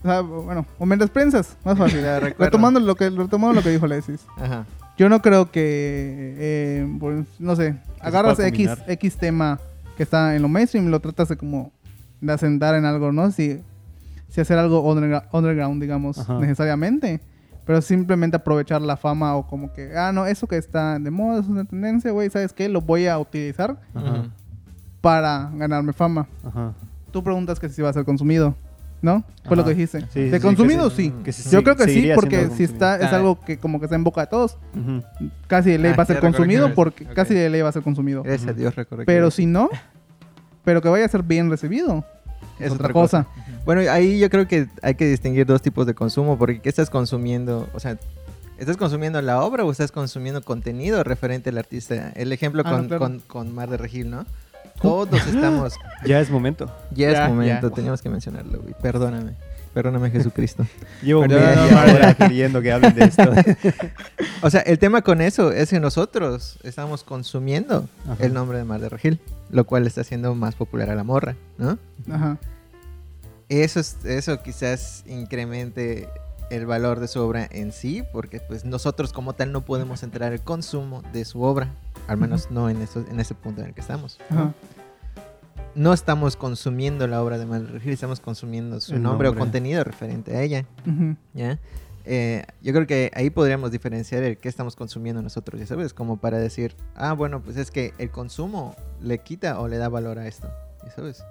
O sea, bueno, o me prensas, más fácil. Ya, recuerdo. retomando, lo que, retomando lo que dijo Alexis. ajá. Yo no creo que, eh, pues, no sé, agarras X. X tema que está en lo mainstream y lo tratas de como de asentar en algo, ¿no? Si, si hacer algo undergra- underground, digamos, Ajá. necesariamente. Pero simplemente aprovechar la fama o como que, ah, no, eso que está de moda es una tendencia, güey, ¿sabes qué? Lo voy a utilizar Ajá, para ganarme fama. ajá. Tú preguntas que si va a ser consumido, ¿no? Fue lo que dijiste. Sí, sí, de sí, consumido, que sí. sí. Que se Yo creo que sí, porque si está, es Ah. algo que como que está en boca de todos, casi de ley Ah, va a ser consumido que- porque ok. casi de ley va a ser consumido. Gracias a. Dios Pero si no, pero que vaya a ser bien recibido. Es, Es otra, otra cosa. Bueno, ahí yo creo que hay que distinguir dos tipos de consumo, porque ¿qué estás consumiendo? O sea, ¿estás consumiendo la obra o estás consumiendo contenido referente al artista? El ejemplo Ah, con, no, claro. con, con Mar de Regil, ¿no? Todos estamos... Ya es momento. Ya es momento, ya. teníamos que mencionarlo, güey. Perdóname. Perdóname, Jesucristo. Llevo media queriendo que hablen de esto. O sea, el tema con eso es que nosotros estamos consumiendo Ajá. el nombre de Mar de Regil, lo cual está haciendo más popular a la morra, ¿no? Ajá. Eso, es- eso quizás incremente el valor de su obra en sí, porque pues nosotros como tal no podemos entrar al consumo de su obra, al menos no en, eso- en ese punto en el que estamos. Ajá. No estamos consumiendo la obra de Regil, estamos consumiendo su nombre, o contenido referente a ella. ¿ya? Eh, yo creo que ahí podríamos diferenciar el qué estamos consumiendo nosotros, ya sabes, como para decir, ah, bueno, pues es que el consumo le quita o le da valor a esto, ya sabes,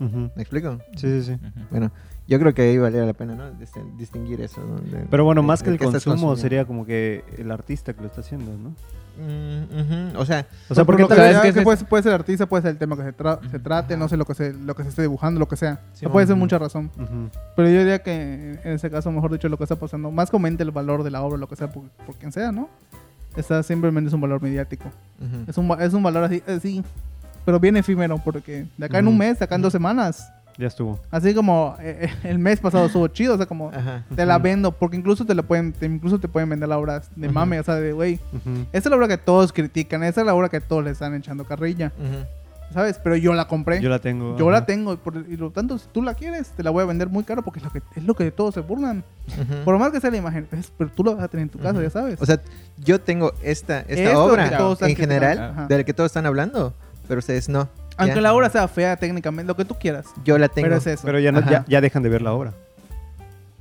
Ujú. ¿me explico? Sí, sí, sí. Ujú. Bueno, yo creo que ahí valdría la pena, ¿no? Dis- Distinguir eso. ¿no? De- Pero bueno, más de que el consumo sería como que el artista que lo está haciendo, ¿no? Mm, ujú, O sea, O sea, porque ¿sabes qué que es puede, puede ser artista, puede ser el tema que se, tra- se trate, no sé lo que se, lo que se esté dibujando, lo que sea. Sí, puede ser mucha razón. Pero yo diría que en ese caso, mejor dicho, lo que está pasando, más comente el valor de la obra, lo que sea, por, por quien sea, ¿no? Está simplemente es un valor mediático. Es un, es un valor así, así, pero bien efímero, porque de acá en Ujú. un mes, de acá en dos semanas, Ya estuvo. así como eh, eh, el mes pasado estuvo chido, o sea, como Ajá. te la vendo, porque incluso te la pueden, te- incluso te pueden vender la obra de mame, o sea, de güey, esa es la obra que todos critican, esa es la obra que todos le están echando carrilla, Ujú. ¿sabes? Pero yo la compré. Yo la tengo. Yo ajá. la tengo y por, y lo tanto, si tú la quieres, te la voy a vender muy caro porque es lo que, es lo que todos se burlan. Por más que sea la imagen, es- pero tú la vas a tener en tu casa, ya sabes. O sea, yo tengo esta, esta Esto obra en general, de ajá. la que todos están hablando, pero ustedes no. Aunque Ya. la obra sea fea técnicamente, lo que tú quieras. Yo la tengo. Pero es eso. Pero ya, no, Ajá. ya, ya dejan de ver la obra.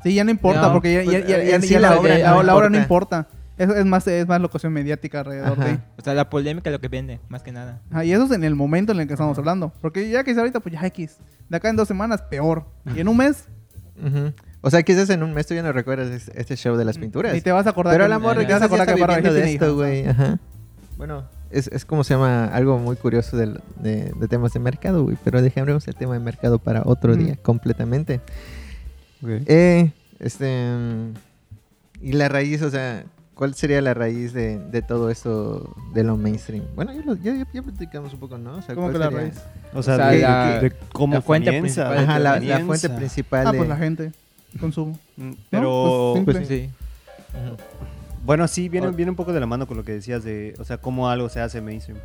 Sí, ya no importa, No, porque ya, pues, ya- sí ya la la, obra la- no la obra no importa. Es, es más, es más locación mediática alrededor Ajá. de. O sea, la polémica es lo que vende, más que nada. Ajá, y eso es en el momento en el que estamos hablando. Porque ya que es ahorita, pues ya X. De acá en dos semanas, peor. Y en un mes, Ujú. O sea, quizás en un mes tú ya no recuerdas es- este show de las pinturas. ni te vas a acordar. Pero que- el amor te vas a acordar que Barra viviendo Regil de esto, güey. Ajá. Bueno, es, es como se llama algo muy curioso del- de, de temas de mercado, güey. Pero dejemos el tema de mercado para otro Mm. día, completamente. Ok. Eh, este. Y la raíz, o sea, ¿cuál sería la raíz de, de todo esto de lo mainstream? Bueno, ya, lo, ya, ya- ya platicamos un poco, ¿no? O sea, ¿Cómo ¿cuál que la sería? raíz? O sea, O sea, de, la- de cómo la fuente comienza. principal. Ajá, la, la fuente principal Ah, de... pues la gente. Consumo. Mm, No, Pero, pues, Pues simple. sí. Bueno, sí, viene, viene un poco de la mano con lo que decías de, o sea, cómo algo se hace mainstream.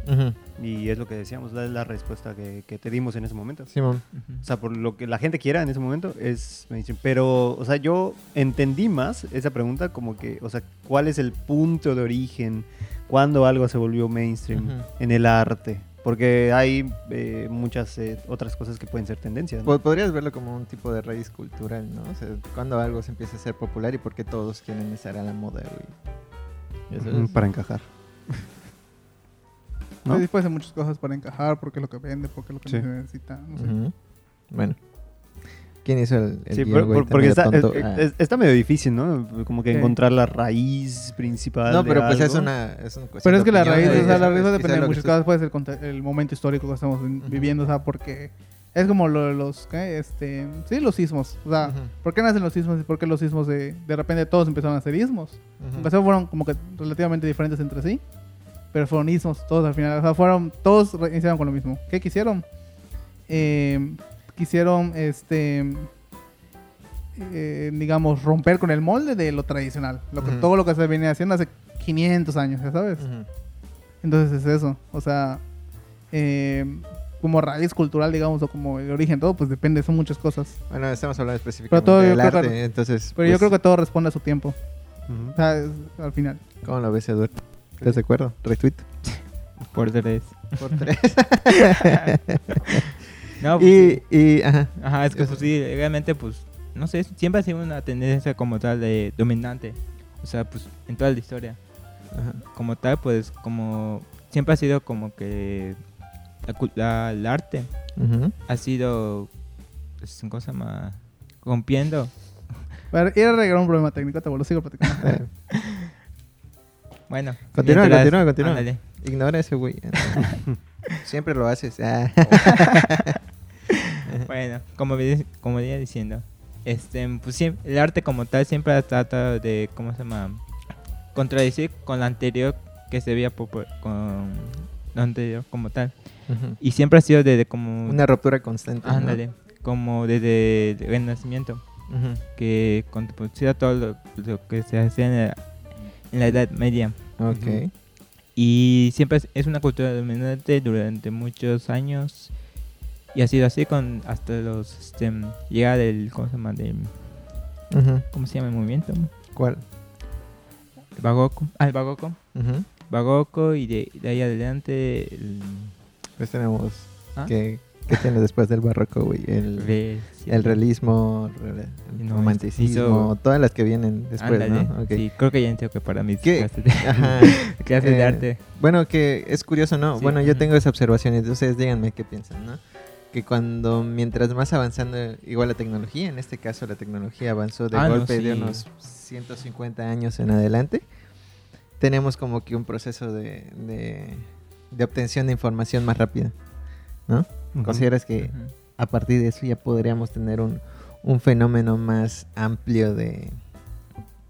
Y es lo que decíamos, la, la respuesta que, que te dimos en ese momento. Simón. O sea, por lo que la gente quiera en ese momento es mainstream. Pero, o sea, yo entendí más esa pregunta como que, o sea, ¿cuál es el punto de origen? ¿Cuándo algo se volvió mainstream en el arte? Porque hay eh, muchas eh, otras cosas que pueden ser tendencias. ¿no? Po- Podrías verlo como un tipo de raíz cultural, ¿no? O sea, cuando algo se empieza a ser popular y porque todos quieren estar a la moda, güey. Eso es. Para encajar. ¿No? Sí, puede ser muchas cosas para encajar, porque es lo que vende, porque es lo que Sí. necesita. No sé. Ujú. Bueno. ¿Quién hizo el, el Sí, guion, por- güey? por- porque Está está, medio es- tonto. Ah. es- está medio difícil, ¿no? Como que Sí. encontrar la raíz principal. No, de pero pues es algo. una, es una cuestión Pero de es que la raíz, güey. o sea, la Es- raíz va a es depender de muchas cosas. Puede ser el, momento histórico que estamos vi- Ujú. viviendo, o sea, porque Es como lo de los, ¿qué? Este, sí, los sismos. O sea, Ujú. ¿por qué nacen los sismos y por qué los sismos de, de repente todos empezaron a ser ismos? Aunque sea fueron como que relativamente diferentes entre sí, pero fueron ismos todos al final. O sea, fueron, todos iniciaron con lo mismo. ¿Qué quisieron? Eh, quisieron, este, eh, digamos, romper con el molde de lo tradicional. Lo que. Todo lo que se venía haciendo hace 500 años, ya sabes. Entonces es eso. O sea, eh, como raíz cultural, digamos, o como el origen, todo, pues depende, son muchas cosas. Bueno, estamos hablando específicamente todo yo del que- arte, entonces... Pero yo pues, creo que todo responde a su tiempo. O sea, es- al final. ¿Cómo lo ves, Eduardo? ¿Estás de acuerdo? Retweet. Por tres. Por tres. No, pues, sí. y, y, ajá. Ajá, es que pues sí, realmente pues, no sé, siempre ha sido una tendencia como tal de dominante. O sea, pues en toda la historia. ajá. Como tal, pues como siempre ha sido como que la el arte ha sido, pues, ¿cómo se llama? Rompiendo. A ver, ir a arreglar un problema técnico, te vuelvo, sigo platicando. Bueno. Continúa, mientras- continúa, continúa. ándale. Ignora ese güey. Siempre lo haces. Ah. Bueno, como, como venía diciendo, este, pues el arte como tal siempre ha tratado de, ¿cómo se llama? Contradecir con lo anterior que se veía con lo anterior como tal. Y siempre ha sido desde como... Una ruptura constante. ¿no? Ándale, como desde el Renacimiento, que contrapusiera todo lo, lo que se hacía en la, en la Edad Media. Ok. Y siempre es una cultura dominante durante muchos años. Y ha sido así con hasta los... Este, llega del... ¿Cómo se llama? Del. ¿Cómo se llama el movimiento? ¿Cuál? El Bagoco. Ah, el Bagoco. Bagoco y de, de ahí adelante el... Pues tenemos... ¿Ah? ¿Qué, qué tiene después del barroco, güey? El, Re- el realismo, re- el No, romanticismo, hizo- todas las que vienen después, Ándale. ¿no? Sí, creo que ya entiendo que para mí ¿Qué? clases de, clases de Eh, arte. Bueno, que es curioso, ¿no? Sí, Bueno, yo tengo esa observación ustedes díganme qué piensan, ¿no? Que cuando, mientras más avanzando, igual la tecnología, en este caso la tecnología avanzó de Ah, no, golpe de unos 150 años en adelante, tenemos como que un proceso de, de, de obtención de información más rápida, ¿no? Ujú. ¿Consideras que a partir de eso ya podríamos tener un, un fenómeno más amplio de,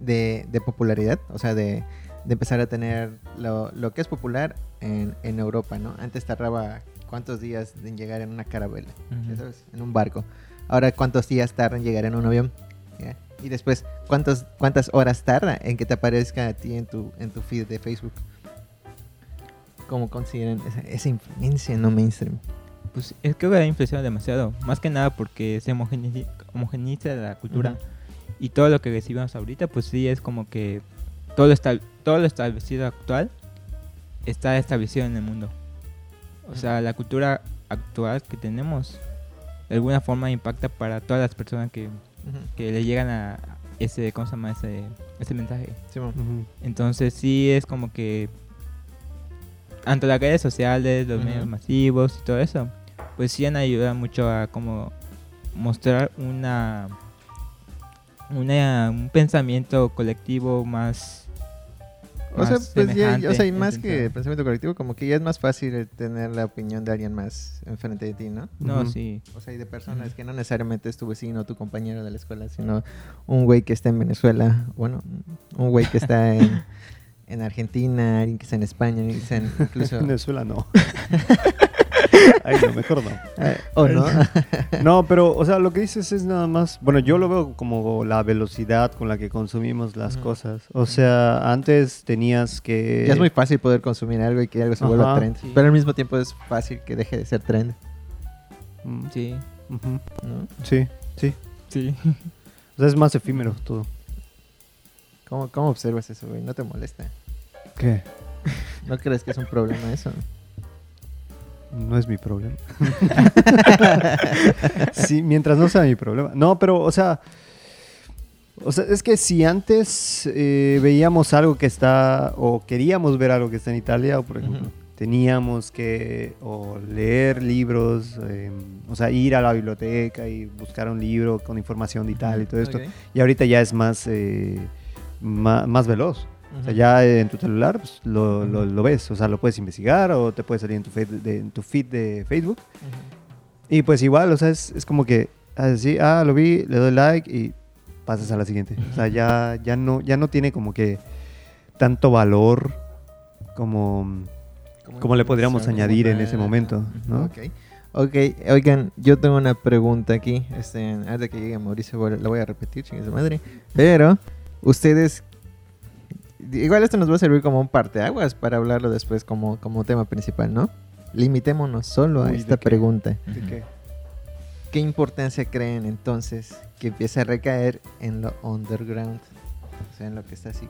de, de popularidad, o sea, de, de empezar a tener lo, lo que es popular en, en Europa, ¿no? Antes tardaba cuántos días en llegar en una carabela, sabes, en un barco. Ahora cuántos días tarda en llegar en un avión. ¿ya? Y después, ¿cuántos, ¿cuántas horas tarda en que te aparezca a ti en tu, en tu feed de Facebook? ¿Cómo consideran esa, esa influencia no mainstream? Pues es que ha influenciado demasiado. Más que nada porque se homogeniza la cultura. Y todo lo que recibimos ahorita, pues sí es como que todo estab- todo lo establecido actual está establecido en el mundo. O sea, la cultura actual que tenemos de alguna forma impacta para todas las personas que, que le llegan a ese, ¿cómo se llama? Ese, ese mensaje. Entonces sí es como que tanto las redes sociales, los medios masivos y todo eso, pues sí han ayudado mucho a como mostrar una, una un pensamiento colectivo más O sea, pues ya, o sea, y más que pensamiento colectivo, como que ya es más fácil tener la opinión de alguien más enfrente de ti, ¿no? no sí O sea, y de personas que no necesariamente es tu vecino o tu compañero de la escuela, sino un güey que está en Venezuela, bueno, un güey que está en, en Argentina, alguien que está en España, alguien que está en incluso... Venezuela no. Ay, no, mejor no. Eh, ¿O no? No, pero, o sea, lo que dices es nada más. Bueno, yo lo veo como la velocidad con la que consumimos las cosas. O sea, antes tenías que. ya es muy fácil poder consumir algo y que algo se vuelva Ajá. trend, Sí. pero al mismo tiempo es fácil que deje de ser trend, Mm, sí. ¿no? Sí, sí. sí O sea, es más efímero todo. ¿Cómo, ¿Cómo observas eso, güey? ¿No te molesta? ¿Qué? ¿No crees que es un problema eso? No es mi problema. sí, mientras no sea mi problema. No, pero, o sea. O sea, es que si antes eh, veíamos algo que está, o queríamos ver algo que está en Italia, o por ejemplo, teníamos que o leer libros, eh, o sea, ir a la biblioteca y buscar un libro con información de Italia y todo esto. Y ahorita ya es más, eh, ma- más, veloz. O sea, ya en tu celular pues, lo, lo- Ujú. lo ves, o sea, lo puedes investigar o te puede salir en tu feed de, en tu feed de Facebook. Ujú. Y pues igual, o sea, es, es como que así, ah, lo vi, le doy like y pasas a la siguiente. O sea, ya, ya, no, ya no tiene como que tanto valor como, como le podríamos añadir en ese momento, ¿no? Ok. Ok, oigan, yo tengo una pregunta aquí. Este, antes de que llegue Mauricio, la voy a repetir, chingue su madre. Pero, ustedes. Igual esto nos va a servir como un parteaguas para hablarlo después como, como tema principal, ¿no? Limitémonos solo a Uy, ¿de esta qué? pregunta. ¿De qué? ¿Qué importancia creen entonces que empiece a recaer en lo underground? O sea, en lo que está así.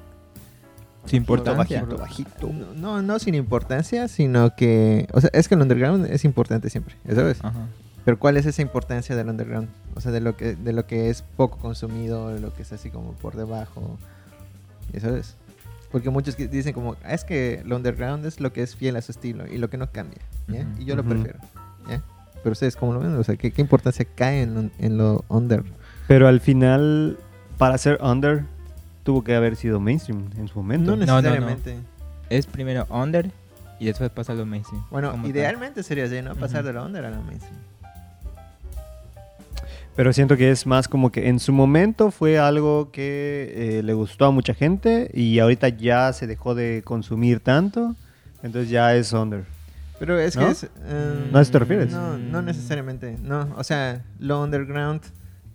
Su importancia. Bajito, bajito. No, no, no sin importancia, sino que. O sea, es que el underground es importante siempre, ¿sabes? Ajá. Pero ¿cuál es esa importancia del underground? O sea, de lo que, de lo que es poco consumido, de lo que es así como por debajo. ¿Eso es? Porque muchos dicen como, "Ah, es que el underground es lo que es fiel a su estilo y lo que no cambia. Y yo lo prefiero. ¿ya? Pero ustedes, ¿cómo lo ven? O sea, ¿qué, qué importancia cae en, lo- en lo under? Pero al final, para ser under, tuvo que haber sido mainstream en su momento. No no, no. necesariamente. Es primero under y después pasa a lo mainstream. Bueno, tal. idealmente sería así, ¿no? Pasar de lo under a lo mainstream. Pero siento que es más como que en su momento fue algo que eh, le gustó a mucha gente y ahorita ya se dejó de consumir tanto, entonces ya es under. Pero es ¿No? que es... eh, ¿No a eso te refieres? No, no necesariamente. No, o sea, lo underground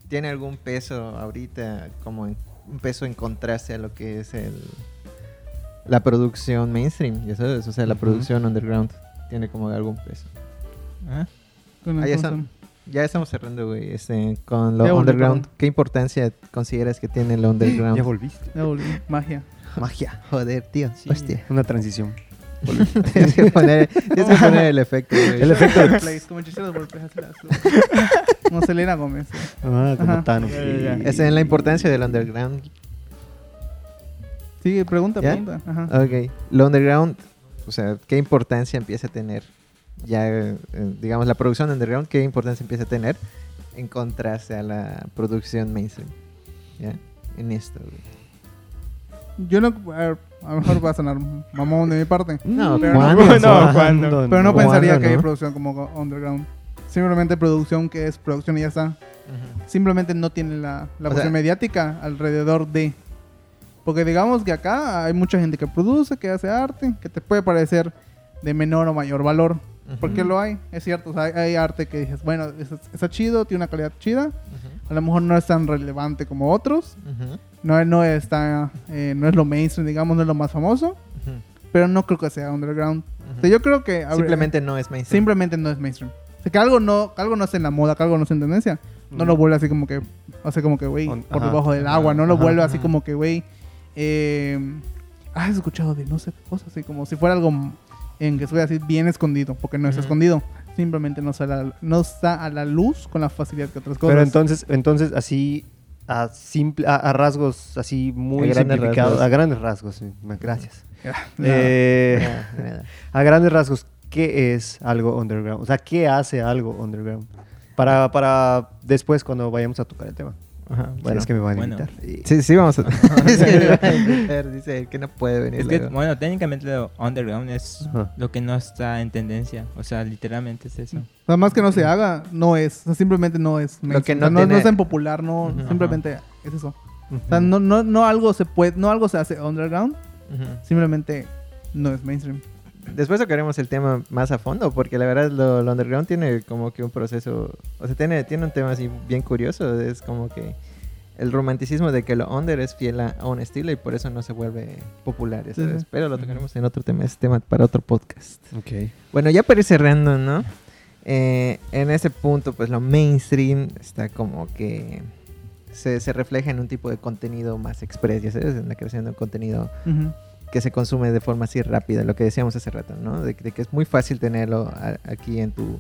tiene algún peso ahorita, como en- un peso en contraste a lo que es el la producción mainstream, ya sabes, o sea, la producción underground tiene como algún peso. Ah, Con el Ahí está. Ya estamos cerrando, güey, este, con lo Ya underground. perdón. ¿Qué importancia consideras que tiene el underground? Ya volviste. Ya volví. Magia. Magia. Joder, tío, Sí, hostia. Una transición. tienes, que poner, tienes que poner el efecto, güey. El efecto de- Plays, como hechiceros Como Selena Gómez. sí. Ah, como Ajá. Thanos. Es en la importancia del underground. Sigue, pregunta, ¿Ya? pregunta. Ajá. Ok. Lo underground, o sea, ¿qué importancia empieza a tener? Ya, eh, digamos, la producción underground, ¿qué importancia empieza a tener en contraste a la producción mainstream? ¿Ya? En esto, güey. Yo no. A, ver, a lo mejor va a sonar mamón de mi parte. No, Pero no, no, ¿cuándo? Pero no ¿Cuándo, pensaría que hay producción como underground. Simplemente producción que es producción y ya está. Simplemente no tiene la, la posición mediática alrededor de. Porque digamos que acá hay mucha gente que produce, que hace arte, que te puede parecer de menor o mayor valor. Porque lo hay, es cierto. o sea, hay, arte que dices, bueno, es- está chido, tiene una calidad chida. Ujú. A lo mejor no es tan relevante como otros. Ujú. No, no, está, eh, no es lo mainstream, digamos, no es lo más famoso. Pero no creo que sea underground. O sea, yo creo que... ver, Simplemente no es mainstream. simplemente no es mainstream. O sea, que algo no, que algo no esté en la moda, que algo no esté en tendencia. No lo vuelve así como que, o sea, como que, güey, por debajo del agua. No lo vuelve así como que, güey, eh, has escuchado de no sé qué cosas, así como si fuera algo en que estuviera así bien escondido, porque no está Ujú. escondido. Simplemente no, sale a la- no está a la luz con la facilidad que otras cosas. Pero entonces, entonces así, a, simple, a, a rasgos así muy A simplificados, rasgos. a grandes rasgos, gracias. Eh, a grandes rasgos, ¿qué es algo underground? O sea, ¿qué hace algo underground? Para, para después cuando vayamos a tocar el tema. Ajá, Bueno, bueno. es que me van a bueno. invitar. Y- Sí, sí, vamos a... es que me va a invitar, dice que no puede venir. Es que, luego. bueno, técnicamente lo underground es Ajá. lo que no está en tendencia. O sea, literalmente es eso. O sea, más que no se haga, no es. O sea, simplemente no es. Lo que mainstream. no O sea, no, tiene- no es tan popular, no. Simplemente es eso. O sea, no, no, no algo se puede, no algo se hace underground, simplemente no es mainstream. Después tocaremos el tema más a fondo, porque la verdad lo, lo underground tiene como que un proceso, o sea, tiene, tiene un tema así bien curioso, es como que el romanticismo de que lo under es fiel a, un estilo y por eso no se vuelve popular, ¿sabes? Pero lo tocaremos en otro tema, es tema para otro podcast. Ok. Bueno, ya para ir cerrando, ¿no? Eh, en ese punto, pues lo mainstream está como que se, se refleja en un tipo de contenido más express, ya sabes, en la creación de un contenido. Que se consume de forma así rápida, lo que decíamos hace rato, ¿no? De, de que es muy fácil tenerlo a- aquí en tu,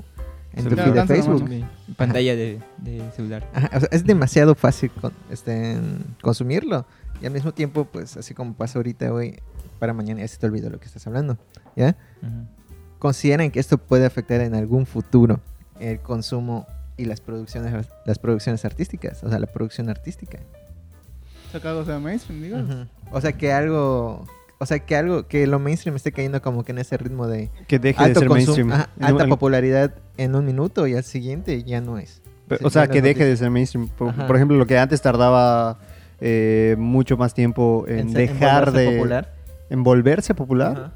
en tu feed de Facebook. Mi pantalla de, de celular. Ajá, o sea, es demasiado fácil con- este, en consumirlo. Y al mismo tiempo, pues así como pasa ahorita, güey, para mañana ya se te olvidó lo que estás hablando, ¿ya? Ujú. ¿Consideran que esto puede afectar en algún futuro el consumo y las producciones, las producciones artísticas? O sea, la producción artística. Algo sea mainstream, digas. Ujú. O sea, que algo o sea, que algo, que lo mainstream esté cayendo como que en ese ritmo de Que deje de ser mainstream. ajá, En alta popularidad en un minuto y al siguiente ya no es. O sea, que deje de ser mainstream. Por, ejemplo, lo que antes tardaba eh, mucho más tiempo en, se- dejar volverse de... popular. En volverse popular. Ajá.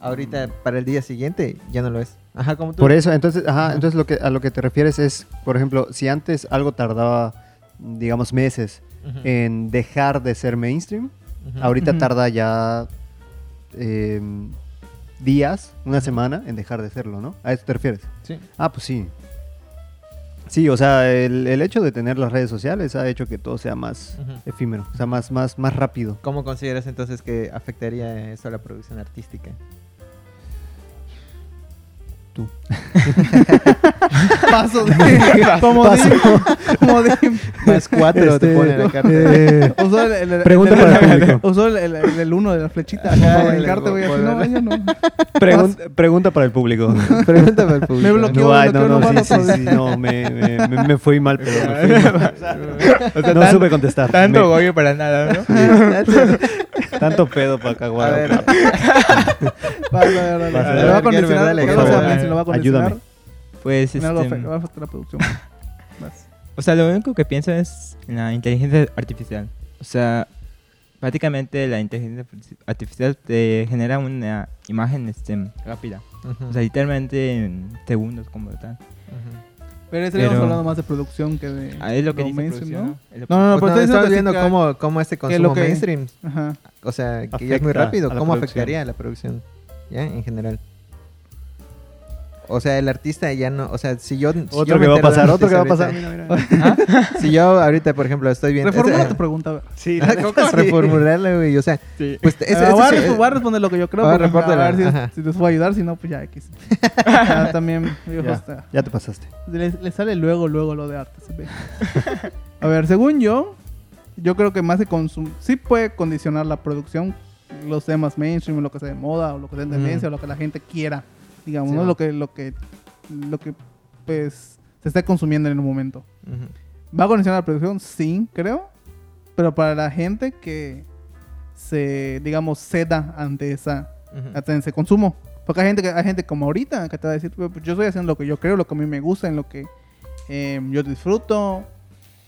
Ahorita para el día siguiente ya no lo es. Ajá, como tú. Por eso, entonces, ajá, Ajá. entonces lo que, a lo que te refieres es, por ejemplo, si antes algo tardaba, digamos, meses en dejar de ser mainstream, ahorita tarda ya eh, días, una semana en dejar de serlo, ¿no? ¿A eso te refieres? Sí. Ah, pues sí. Sí, o sea, el, el hecho de tener las redes sociales ha hecho que todo sea más efímero, o sea, más, más, más rápido. ¿Cómo consideras entonces que afectaría eso a la producción artística? Tú. Paso de. Comodín. Más cuatro te Este, pone la carta. eh, Usó el, el- el- Pregunta el- para el público. Usó el, el, el- el uno de la flechita. Ajá, para el- brincarte, güey. así, No, volver. yo no. pregun- pregunta para el público. Público. Me bloqueó. No, ay, bloqueó, no, no no, sí, mando sí, sí, no, me, me, me- me fui mal, pero me fui mal. O sea, No tan- supe contestar. Tanto Me- goyo para nada, ¿no? tanto pedo para caguar. a ver, lo va condicionar. Ayúdame. Pues, algo este, afecta- va a la producción. O sea, lo único que pienso es en la inteligencia artificial. O sea, prácticamente la inteligencia artificial te genera una imagen este, rápida. O sea, literalmente en segundos como tal. ujú. Pero estaríamos Pero- hablando más de producción que de. Ah, es lo que lo dice mainstream, ¿no? ¿no? Lo No, no, no, Pues pero no, diciendo viendo cómo, cómo este que consumo lo que- mainstream, Ajá. o sea, que ya es muy rápido, cómo producción. afectaría a la producción, ¿ya? En general. O sea, el artista ya no, o sea, si yo... si yo Otro me que va a pasar, otro que va a pasar. Mira, mira. Si yo ahorita, por ejemplo, estoy viendo... Reformula tu pregunta. a. Sí, Ah, ¿Cómo reformularla, güey? O sea, pues... ese- Ah, ese voy, a sí- resp- voy a responder lo que yo creo. Ah, repórtela, a ver si, si les puedo ayudar. Si no, pues ya X. Ya, también, Ya, ya te pasaste. le, le sale luego, luego lo de arte. se ve. A ver, según yo, yo creo que más de consum sí puede condicionar la producción, los temas mainstream, lo que sea de moda, o lo que sea de tendencia, o lo que la gente quiera, digamos, Sí, ¿no? Lo que, lo que, lo que, pues, se está consumiendo en un momento. Ujú. ¿Va a condicionar la producción? Sí, creo. Pero para la gente que se, digamos, ceda ante esa Ujú. ante ese consumo. Porque hay gente, que, hay gente como ahorita que te va a decir, "Pues, yo estoy haciendo lo que yo creo, lo que a mí me gusta, en lo que eh, yo disfruto.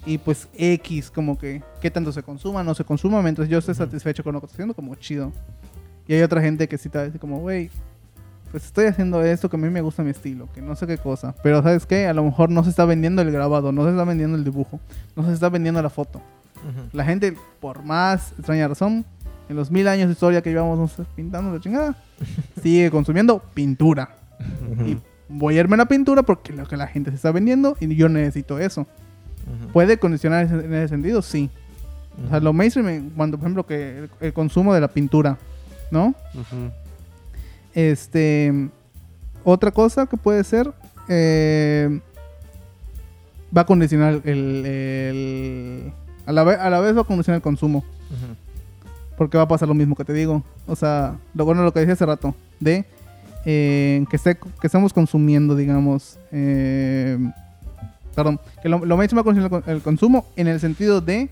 Y pues X, como que, qué tanto se consuma, no se consuma, mientras yo esté Ujú. satisfecho con lo que estoy haciendo, como chido. Y hay otra gente que sí te va a decir como, güey, pues estoy haciendo esto que a mí me gusta mi estilo, que no sé qué cosa. Pero ¿sabes qué? A lo mejor no se está vendiendo el grabado, no se está vendiendo el dibujo, no se está vendiendo la foto. Ujú. La gente, por más extraña razón, en los mil años de historia que llevamos pintando la chingada, sigue consumiendo pintura. Ujú. Y voy a irme a la pintura porque lo que la gente se está vendiendo y yo necesito eso. Ujú. ¿Puede condicionar en ese sentido? Sí. O sea, lo mainstream, cuando por ejemplo que el, el consumo de la pintura, ¿no? Este, otra cosa que puede ser, eh, va a condicionar el, el- a, la ve- a la vez va a condicionar el consumo. Porque va a pasar lo mismo que te digo. O sea, lo bueno lo que dije hace rato. De eh, que, esté- que estamos consumiendo, digamos. eh, perdón. Que lo, lo mainstream va a condicionar el, el consumo en el sentido de,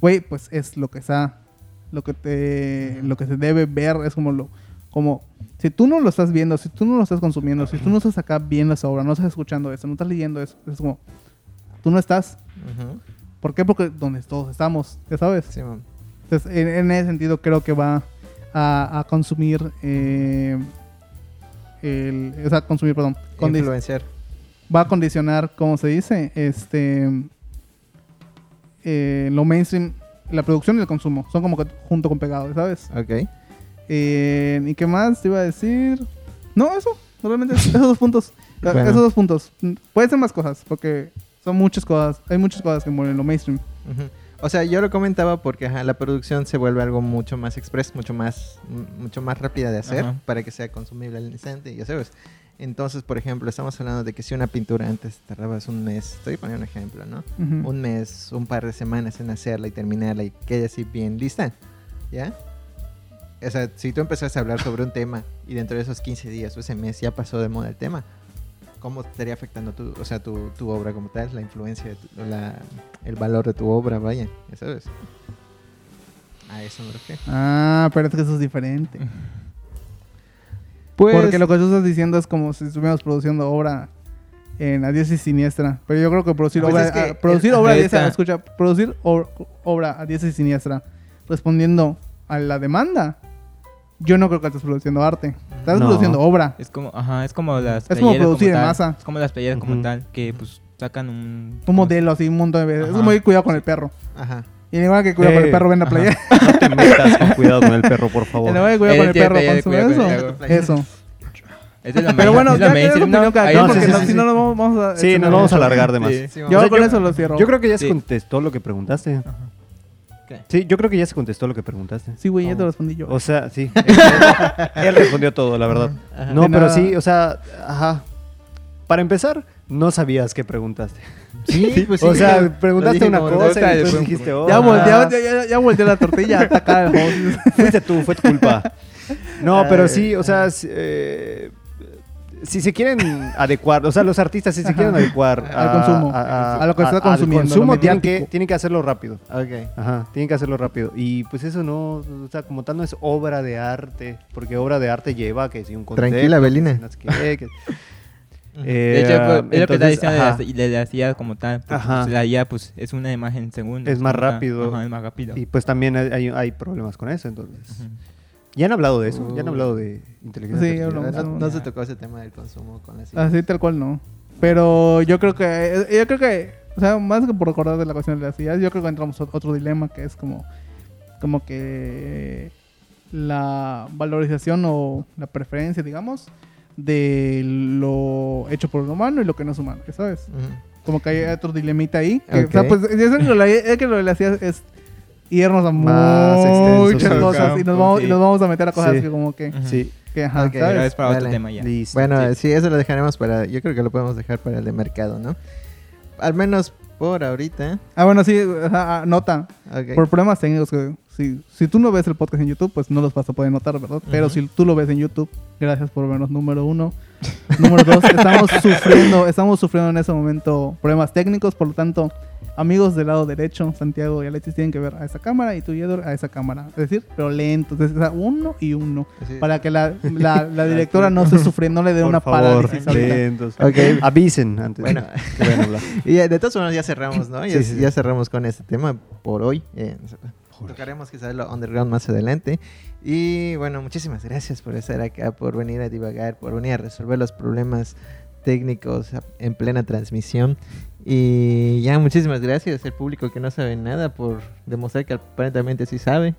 güey, pues es lo que está. Lo que te, lo que se debe ver es como lo, como si tú no lo estás viendo, si tú no lo estás consumiendo, si tú no estás acá viendo esa obra, no estás escuchando eso, no estás leyendo eso, es como, tú no estás. ¿Por qué? Porque donde todos estamos, ya sabes. Sí, man. Entonces, en, en ese sentido creo que va a, a consumir, eh, el, o sea, consumir, perdón, Influenciar. va a condicionar, ¿cómo se dice? Este, eh, lo mainstream, la producción y el consumo, son como que junto con pegado, ¿sabes? Ok. Eh, ¿Y qué más te iba a decir? No, eso, realmente esos dos puntos, Bueno. esos dos puntos. Pueden ser más cosas, porque son muchas cosas, hay muchas cosas que mueren lo mainstream. O sea, yo lo comentaba porque ajá, la producción se vuelve algo mucho más express, mucho más, mucho más rápida de hacer para para que sea consumible al instante, ya sabes. Entonces, por ejemplo, estamos hablando de que si una pintura antes tardabas un mes, estoy poniendo un ejemplo, ¿no? Un mes, un par de semanas en hacerla y terminarla y quede así bien lista, ¿ya? O sea, si tú empezaste a hablar sobre un tema y dentro de esos 15 días o ese mes ya pasó de moda el tema, ¿cómo estaría afectando tu, o sea, tu, tu obra como tal? La influencia, de tu- la, el valor de tu obra, vaya, ya sabes. A eso me refiero. Ah, pero es que eso es diferente. Pues, Porque lo que tú estás diciendo es como si estuviéramos produciendo obra en a diestra y siniestra. Pero yo creo que producir Pues obra, es que a- producir el- obra a diestra, escucha, producir o- obra a diestra y siniestra respondiendo a la demanda. Yo no creo que estés produciendo arte. Estás No. produciendo obra. Es como, ajá, es como las Es como producir en tal. masa. Es como las playeras como Ujú. tal, que pues sacan un... Un modelo así, un montón de veces. Es Ajá. muy cuidado con el perro. Ajá. Y en igual que cuidado con el Eh, perro, ven la ajá. playa. No te metas con cuidado con el perro, por favor. En igual que cuidado con el perro, consume cuidado con el eso. perro. Eso. Es de Pero bueno, es ya, es mainstream, la opinión ¿no? cada Ahí quien, no, porque sí, no- sí, si sí. no, nos vamos, a... Sí, esto no no- vamos a alargar de más. Sí. Sí, Yo O sea, con yo- eso lo cierro. Yo creo que ya se Sí. contestó lo que preguntaste. ¿Qué? Sí, yo creo que ya se contestó lo que preguntaste. Sí, güey, ya te Oh. respondí yo. O sea, sí. Él, él respondió todo, la verdad. Ajá. No, De pero nada. sí, o sea, ajá. Para empezar, no sabías qué preguntaste. Sí, pues sí. o sea, preguntaste una cosa y después dijiste, oh, ya, volteé, ya, ya, ya volteé la tortilla a atacar al host. Fuiste tú, fue tu culpa. No, pero sí, o sea, eh, si se quieren adecuar, o sea, los artistas si se quieren adecuar Al consumo, a lo que está al consumiendo, consumo tienen que, tienen que hacerlo rápido. Ok. Ajá, tienen que hacerlo rápido. Y pues eso no, o sea, como tal no es obra de arte, porque obra de arte lleva que si un concepto, Tranquila, Belina. Eh, De hecho, pues, es lo que está diciendo de la, como tal. Ajá. pues, la IA pues, es una imagen en segundos. Es más rápido. Ajá, es más rápido. Y pues también hay, hay- problemas con eso, entonces. Ya han hablado de eso, ya han Uh. hablado de inteligencia Sí, artificial. hablamos. No, no se tocó ese tema del consumo con la Así tal cual no. Pero yo creo que, yo creo que, o sea, más que por recordar de la cuestión de las ideas, yo creo que entramos a otro dilema que es como, como que la valorización o la preferencia, digamos, de lo hecho por un humano y lo que no es humano, ¿sabes? Ujú. Como que hay otro dilemita ahí. que, O sea, pues es que lo, es que lo de las ideas es irnos a Más extenso, muchas sí. cosas y nos, vamos, y nos vamos a meter a cosas Sí. que como que. Sí, que ajá, es para otro Dale. tema ya. listo. Bueno, sí. sí. eso lo dejaremos para. Yo creo que lo podemos dejar para el de mercado, ¿no? Al menos por ahorita. Ah, bueno, sí, ajá, ah, nota. Por problemas técnicos que si, si tú no ves el podcast en YouTube, pues no los vas a poder notar, ¿verdad? Pero Ujú. si tú lo ves en YouTube, gracias por vernos, número uno. número dos, estamos sufriendo, estamos sufriendo en ese momento problemas técnicos, por lo tanto, amigos del lado derecho, Santiago y Alexis tienen que ver a esa cámara y tú, Yedor, a esa cámara. Es decir, pero lento, entonces, uno y uno. Sí. Para que la, la, la directora no se sufre, no le dé una favor, parálisis lentos. Ok. Avisen antes Bueno. hablar. Y de todas formas ya cerramos, ¿no? Ya, Sí, sí, sí. ya cerramos con este tema por hoy. Eh, tocaremos quizás lo underground más adelante. Y bueno, muchísimas gracias por estar acá, por venir a divagar, por venir a resolver los problemas técnicos en plena transmisión. Y ya, muchísimas gracias al público que no sabe nada por demostrar que aparentemente sí sabe.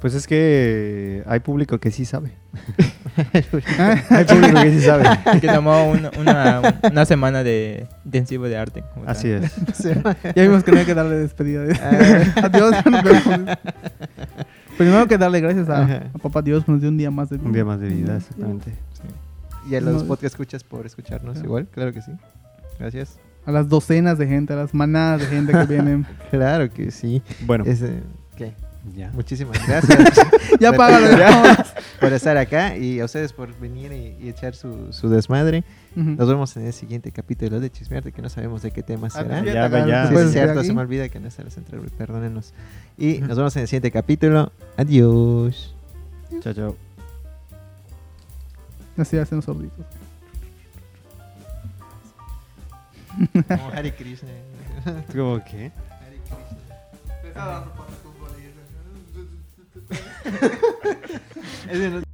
Pues es que hay público que sí sabe. hay público que sí sabe. Que tomó una, una, una semana de intensivo de arte. tal. Así es. Ya vimos que no hay que darle despedida. Ah. Adiós. nos vemos. Primero que darle gracias a, Papá Dios que nos dio un día más de vida. Un día más de vida, exactamente. Y a los No. podcast escuchas por escucharnos igual, claro que sí. Gracias. A las docenas de gente, a las manadas de gente que vienen. Claro que sí. Bueno, Ese-. Ya. Muchísimas gracias. ya págalo. ya. por estar acá y a ustedes por venir y, y echar su, su desmadre. Ujú. Nos vemos en el siguiente capítulo de Chismearte, que no sabemos de qué tema será. Ah, Ya, ya, ya. Sí, es estar cierto, se me olvida que no está la central, perdónenos. Y nos vemos en el siguiente capítulo. Adiós. Chao, chao. Así hacen los sorditos. Como Hare Krishna. ¿Cómo qué? Ese no- Ese no,